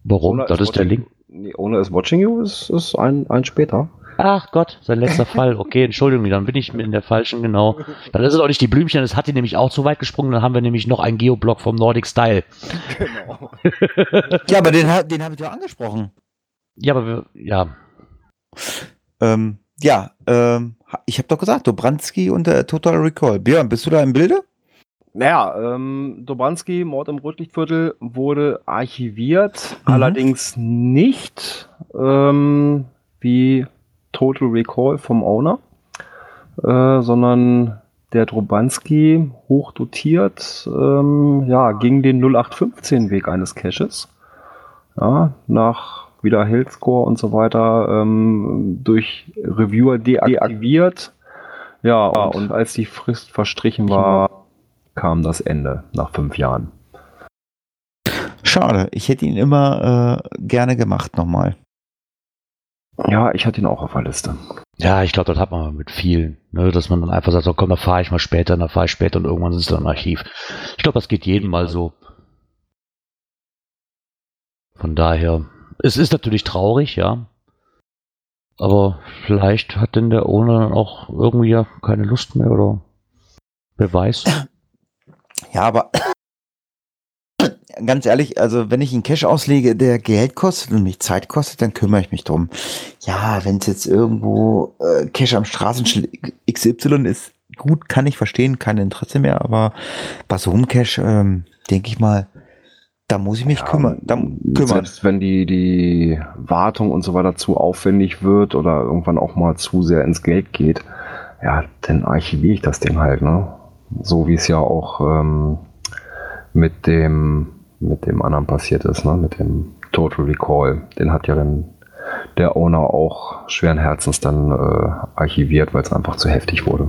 Warum? Owner das is ist der Link. Nee, Owner is watching you ist, ist ein, ein später. Ach Gott, sein letzter <laughs> Fall. Okay, Entschuldigung, dann bin ich in der falschen, genau. Dann ist es auch nicht die Blümchen, das hat die nämlich auch zu weit gesprungen. Dann haben wir nämlich noch einen Geoblock vom Nordic Style. Genau. <laughs> Ja, aber den, den habe ich doch angesprochen. Ja, aber wir, ja, Ähm, ja, ähm, ich habe doch gesagt, Dobranski und äh, Total Recall. Björn, bist du da im Bilde? Naja, ähm, Dobanski, Mord im Rotlichtviertel, wurde archiviert, Mhm. allerdings nicht ähm, wie Total Recall vom Owner, äh, sondern der Drobanski, hochdotiert, ähm, ja, ging den 0815-Weg eines Caches. Ja, nach wieder Healthscore und so weiter ähm, durch Reviewer deaktiviert. Ja, und als die Frist verstrichen war, kam das Ende nach fünf Jahren. Schade, ich hätte ihn immer äh, gerne gemacht nochmal. Ja, ich hatte ihn auch auf der Liste. Ja, ich glaube, das hat man mit vielen, ne, dass man dann einfach sagt, so, komm, da fahre ich mal später, da fahre ich später und irgendwann ist es dann im Archiv. Ich glaube, das geht jedem mal so. Von daher, es ist natürlich traurig, ja. Aber vielleicht hat denn der Owner dann auch irgendwie ja keine Lust mehr oder wer weiß. Ja, aber ganz ehrlich, also wenn ich einen Cash auslege, der Geld kostet und mich Zeit kostet, dann kümmere ich mich drum. Ja, wenn es jetzt irgendwo äh, Cash am Straßenschild XY ist, gut, kann ich verstehen, kein Interesse mehr, aber was Cache, ähm, denke ich mal, da muss ich mich Ja, kümmern. Da kümmern. Selbst wenn die, die Wartung und so weiter zu aufwendig wird oder irgendwann auch mal zu sehr ins Geld geht, ja, dann archiviere ich das Ding halt, ne? So wie es ja auch ähm, mit dem mit dem anderen passiert ist, ne? Mit dem Total Recall. Den hat ja dann der Owner auch schweren Herzens dann äh, archiviert, weil es einfach zu heftig wurde.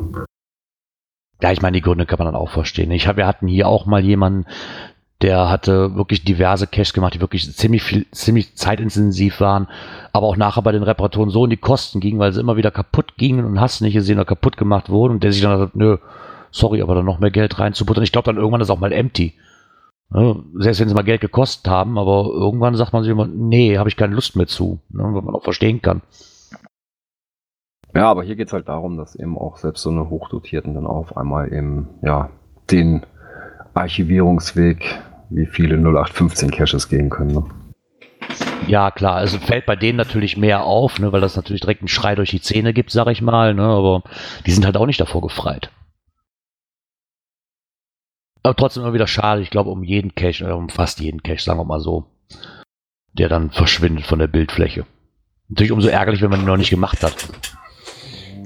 Ja, ich meine, die Gründe kann man dann auch verstehen. Ich hab, wir hatten hier auch mal jemanden, der hatte wirklich diverse Caches gemacht, die wirklich ziemlich viel, ziemlich zeitintensiv waren, aber auch nachher bei den Reparaturen so in die Kosten gingen, weil sie immer wieder kaputt gingen und hast nicht gesehen oder kaputt gemacht wurden und der sich dann sagt, nö, sorry, aber dann noch mehr Geld reinzubuttern. Ich glaube, dann irgendwann ist auch mal empty. Ne? Selbst wenn sie mal Geld gekostet haben, aber irgendwann sagt man sich immer, nee, habe ich keine Lust mehr zu, ne? was man auch verstehen kann. Ja, aber hier geht's halt darum, dass eben auch selbst so eine Hochdotierten dann auf einmal eben, ja, den Archivierungsweg, wie viele 0815 Caches gehen können. Ne? Ja, klar, also fällt bei denen natürlich mehr auf, ne, weil das natürlich direkt einen Schrei durch die Zähne gibt, sag ich mal, ne, aber die sind halt auch nicht davor gefreit. Aber trotzdem immer wieder schade, ich glaube, um jeden Cache, oder um fast jeden Cache, sagen wir mal so, der dann verschwindet von der Bildfläche. Natürlich umso ärgerlich, wenn man ihn noch nicht gemacht hat.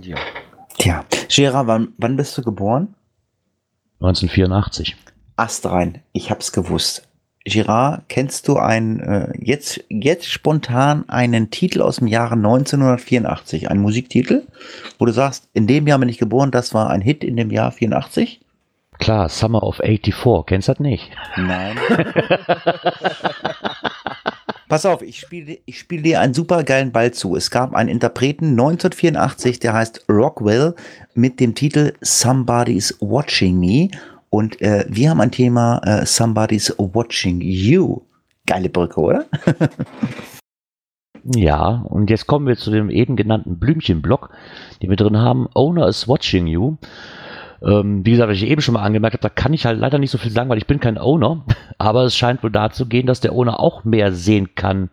Ja. Tja, Gera, wann, wann bist du geboren? 1984. Ast rein, ich hab's gewusst. Girard, kennst du ein, äh, jetzt, jetzt spontan einen Titel aus dem Jahre 1984, einen Musiktitel, wo du sagst, in dem Jahr bin ich geboren, das war ein Hit in dem Jahr 84? Klar, Summer of 84, kennst du das nicht? Nein. <laughs> Pass auf, ich spiele ich spiel dir einen super geilen Ball zu. Es gab einen Interpreten 1984, der heißt Rockwell mit dem Titel Somebody's Watching Me. Und äh, wir haben ein Thema äh, Somebody's Watching You. Geile Brücke, oder? <laughs> Ja, und jetzt kommen wir zu dem eben genannten Blümchenblock, den wir drin haben. Owner is watching you. Ähm, wie gesagt, was ich eben schon mal angemerkt habe, da kann ich halt leider nicht so viel sagen, weil ich bin kein Owner. <laughs> Aber es scheint wohl dazu gehen, dass der Owner auch mehr sehen kann,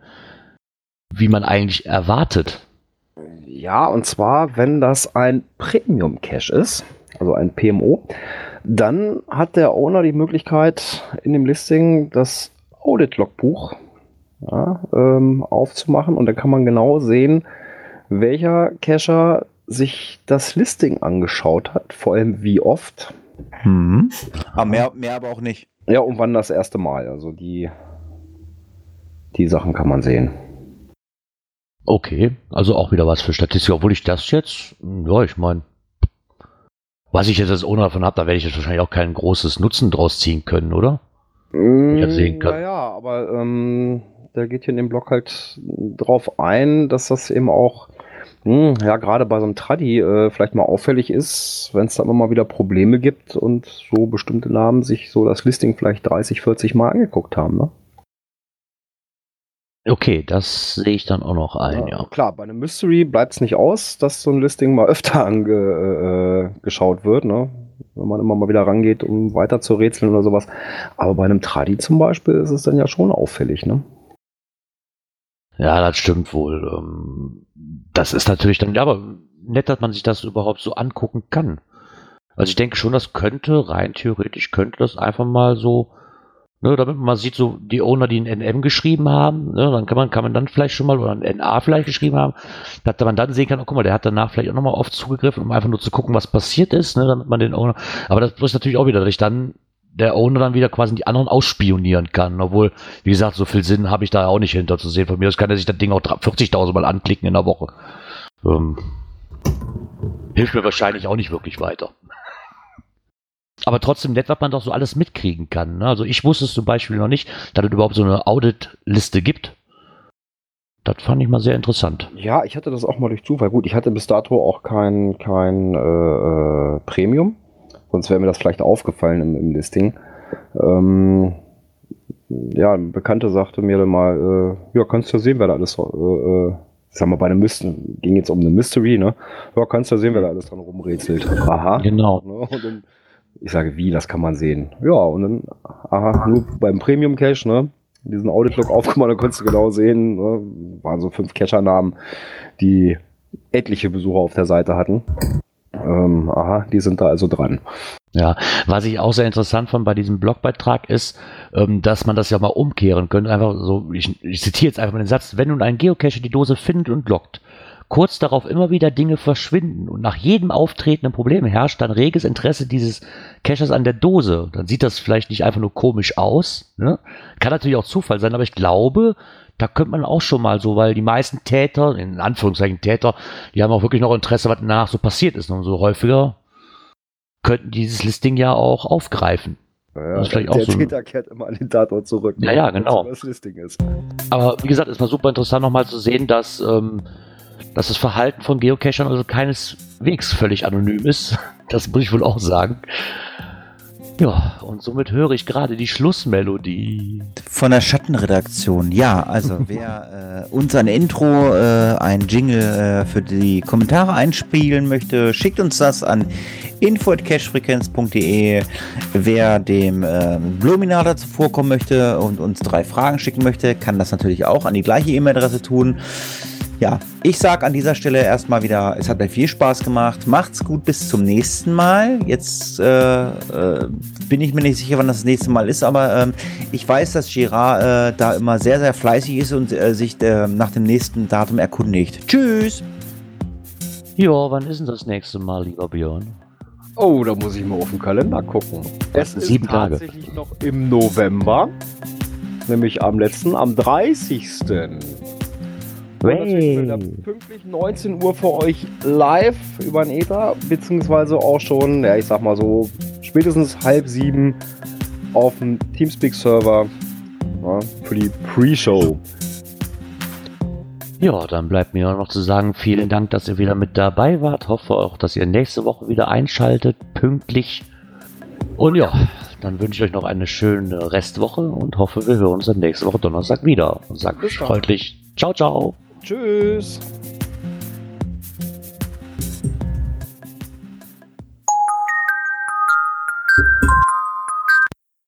wie man eigentlich erwartet. Ja, und zwar, wenn das ein Premium Cache ist, also ein PMO, dann hat der Owner die Möglichkeit, in dem Listing das Audit-Logbuch ja, ähm, aufzumachen und da kann man genau sehen, welcher Cacher sich das Listing angeschaut hat, vor allem wie oft. Hm. Aber mehr, mehr aber auch nicht. Ja, und wann das erste Mal. Also die, die Sachen kann man sehen. Okay, also auch wieder was für Statistik, obwohl ich das jetzt, ja, ich meine, was ich jetzt als Owner davon habe, da werde ich jetzt wahrscheinlich auch kein großes Nutzen draus ziehen können, oder? Sehen kann. Naja, aber ähm, der geht hier in dem Blog halt drauf ein, dass das eben auch, hm, ja, gerade bei so einem Traddy äh, vielleicht mal auffällig ist, wenn es da immer mal wieder Probleme gibt und so bestimmte Namen sich so das Listing vielleicht 30, 40 Mal angeguckt haben, ne? Okay, das sehe ich dann auch noch ein, ja. Klar, bei einem Mystery bleibt es nicht aus, dass so ein Listing mal <laughs> öfter angeschaut äh, wird, ne? wenn man immer mal wieder rangeht, um weiter zu rätseln oder sowas. Aber bei einem Tradi zum Beispiel ist es dann ja schon auffällig. Ne? Ja, das stimmt wohl. Ähm, Das ist natürlich dann, ja, aber nett, dass man sich das überhaupt so angucken kann. Also ich denke schon, das könnte, rein theoretisch könnte das einfach mal so, ne, damit man mal sieht, so die Owner, die ein NM geschrieben haben, ne, dann kann man, kann man dann vielleicht schon mal, oder ein NA vielleicht geschrieben haben, dass man dann sehen kann, oh, guck mal, der hat danach vielleicht auch nochmal oft zugegriffen, um einfach nur zu gucken, was passiert ist, ne, damit man den Owner, aber das ist natürlich auch wieder, dass ich dann der Owner dann wieder quasi die anderen ausspionieren kann. Obwohl, wie gesagt, so viel Sinn habe ich da auch nicht hinter zu sehen. Von mir aus kann er sich das Ding auch 40.000 Mal anklicken in der Woche. Ähm, hilft mir wahrscheinlich auch nicht wirklich weiter. <laughs> Aber trotzdem nett, was man doch so alles mitkriegen kann. Ne? Also ich wusste es zum Beispiel noch nicht, dass es überhaupt so eine Audit-Liste gibt. Das fand ich mal sehr interessant. Ja, ich hatte das auch mal durch Zufall. Gut, ich hatte bis dato auch kein, kein äh, äh, Premium. Sonst wäre mir das vielleicht aufgefallen im, im Listing. Ähm, ja, ein Bekannter sagte mir dann mal, äh, ja, kannst du sehen, wer da alles, äh, äh, ich sag mal, bei einem Mystery, ging jetzt um eine Mystery, ne? Ja, kannst du sehen, wer da alles dran rumrätselt. Aha. Genau. Ne? Und dann, ich sage, wie, das kann man sehen. Ja, und dann, aha, nur beim Premium Cache, ne? Diesen Audit-Log aufgemacht, da konntest du genau sehen, ne? waren so fünf Cacher-Namen, die etliche Besucher auf der Seite hatten. Ähm, aha, die sind da also dran. Ja, was ich auch sehr interessant fand bei diesem Blogbeitrag ist, ähm, dass man das ja mal umkehren könnte. Einfach so, ich, ich zitiere jetzt einfach mal den Satz, wenn nun ein Geocacher die Dose findet und lockt, kurz darauf immer wieder Dinge verschwinden und nach jedem auftretenden Problem herrscht dann reges Interesse dieses Cachers an der Dose. Dann sieht das vielleicht nicht einfach nur komisch aus. Ne? Kann natürlich auch Zufall sein, aber ich glaube, da könnte man auch schon mal so, weil die meisten Täter, in Anführungszeichen Täter, die haben auch wirklich noch Interesse, was danach so passiert ist. Und so häufiger könnten dieses Listing ja auch aufgreifen. Ja, Das ist vielleicht der auch so ein- Täter kehrt immer an den Tatort zurück. Ja, ja, wenn's genau. so Das Listing ist. Aber wie gesagt, es war super interessant nochmal zu sehen, dass, ähm, dass das Verhalten von Geocachern also keineswegs völlig anonym ist. <laughs> Das muss ich wohl auch sagen. Ja, und somit höre ich gerade die Schlussmelodie. Von der Schattenredaktion. Ja, also <laughs> wer äh, uns ein Intro, äh, ein Jingle äh, für die Kommentare einspielen möchte, schickt uns das an info.cashfrequenz.de. Wer dem äh, Bluminator zuvorkommen möchte und uns drei Fragen schicken möchte, kann das natürlich auch an die gleiche E-Mail-Adresse tun. Ja, ich sage an dieser Stelle erstmal wieder, es hat mir viel Spaß gemacht. Macht's gut, bis zum nächsten Mal. Jetzt äh, äh, bin ich mir nicht sicher, wann das nächste Mal ist, aber ähm, ich weiß, dass Girard äh, da immer sehr, sehr fleißig ist und äh, sich äh, nach dem nächsten Datum erkundigt. Tschüss! Ja, wann ist denn das nächste Mal, lieber Björn? Oh, da muss ich mal auf den Kalender gucken. Es ist Sieben Tage. tatsächlich noch im November. Nämlich am letzten, am 30. Und natürlich wieder pünktlich 19 Uhr für euch live über den Ether, beziehungsweise auch schon, ja, ich sag mal so, spätestens halb sieben auf dem Teamspeak-Server ja, für die Pre-Show. Ja, dann bleibt mir noch zu sagen, vielen Dank, dass ihr wieder mit dabei wart. Hoffe auch, dass ihr nächste Woche wieder einschaltet, pünktlich. Und ja, dann wünsche ich euch noch eine schöne Restwoche und hoffe, wir hören uns dann nächste Woche Donnerstag wieder. Und sagt freundlich Ciao, ciao. Tschüss.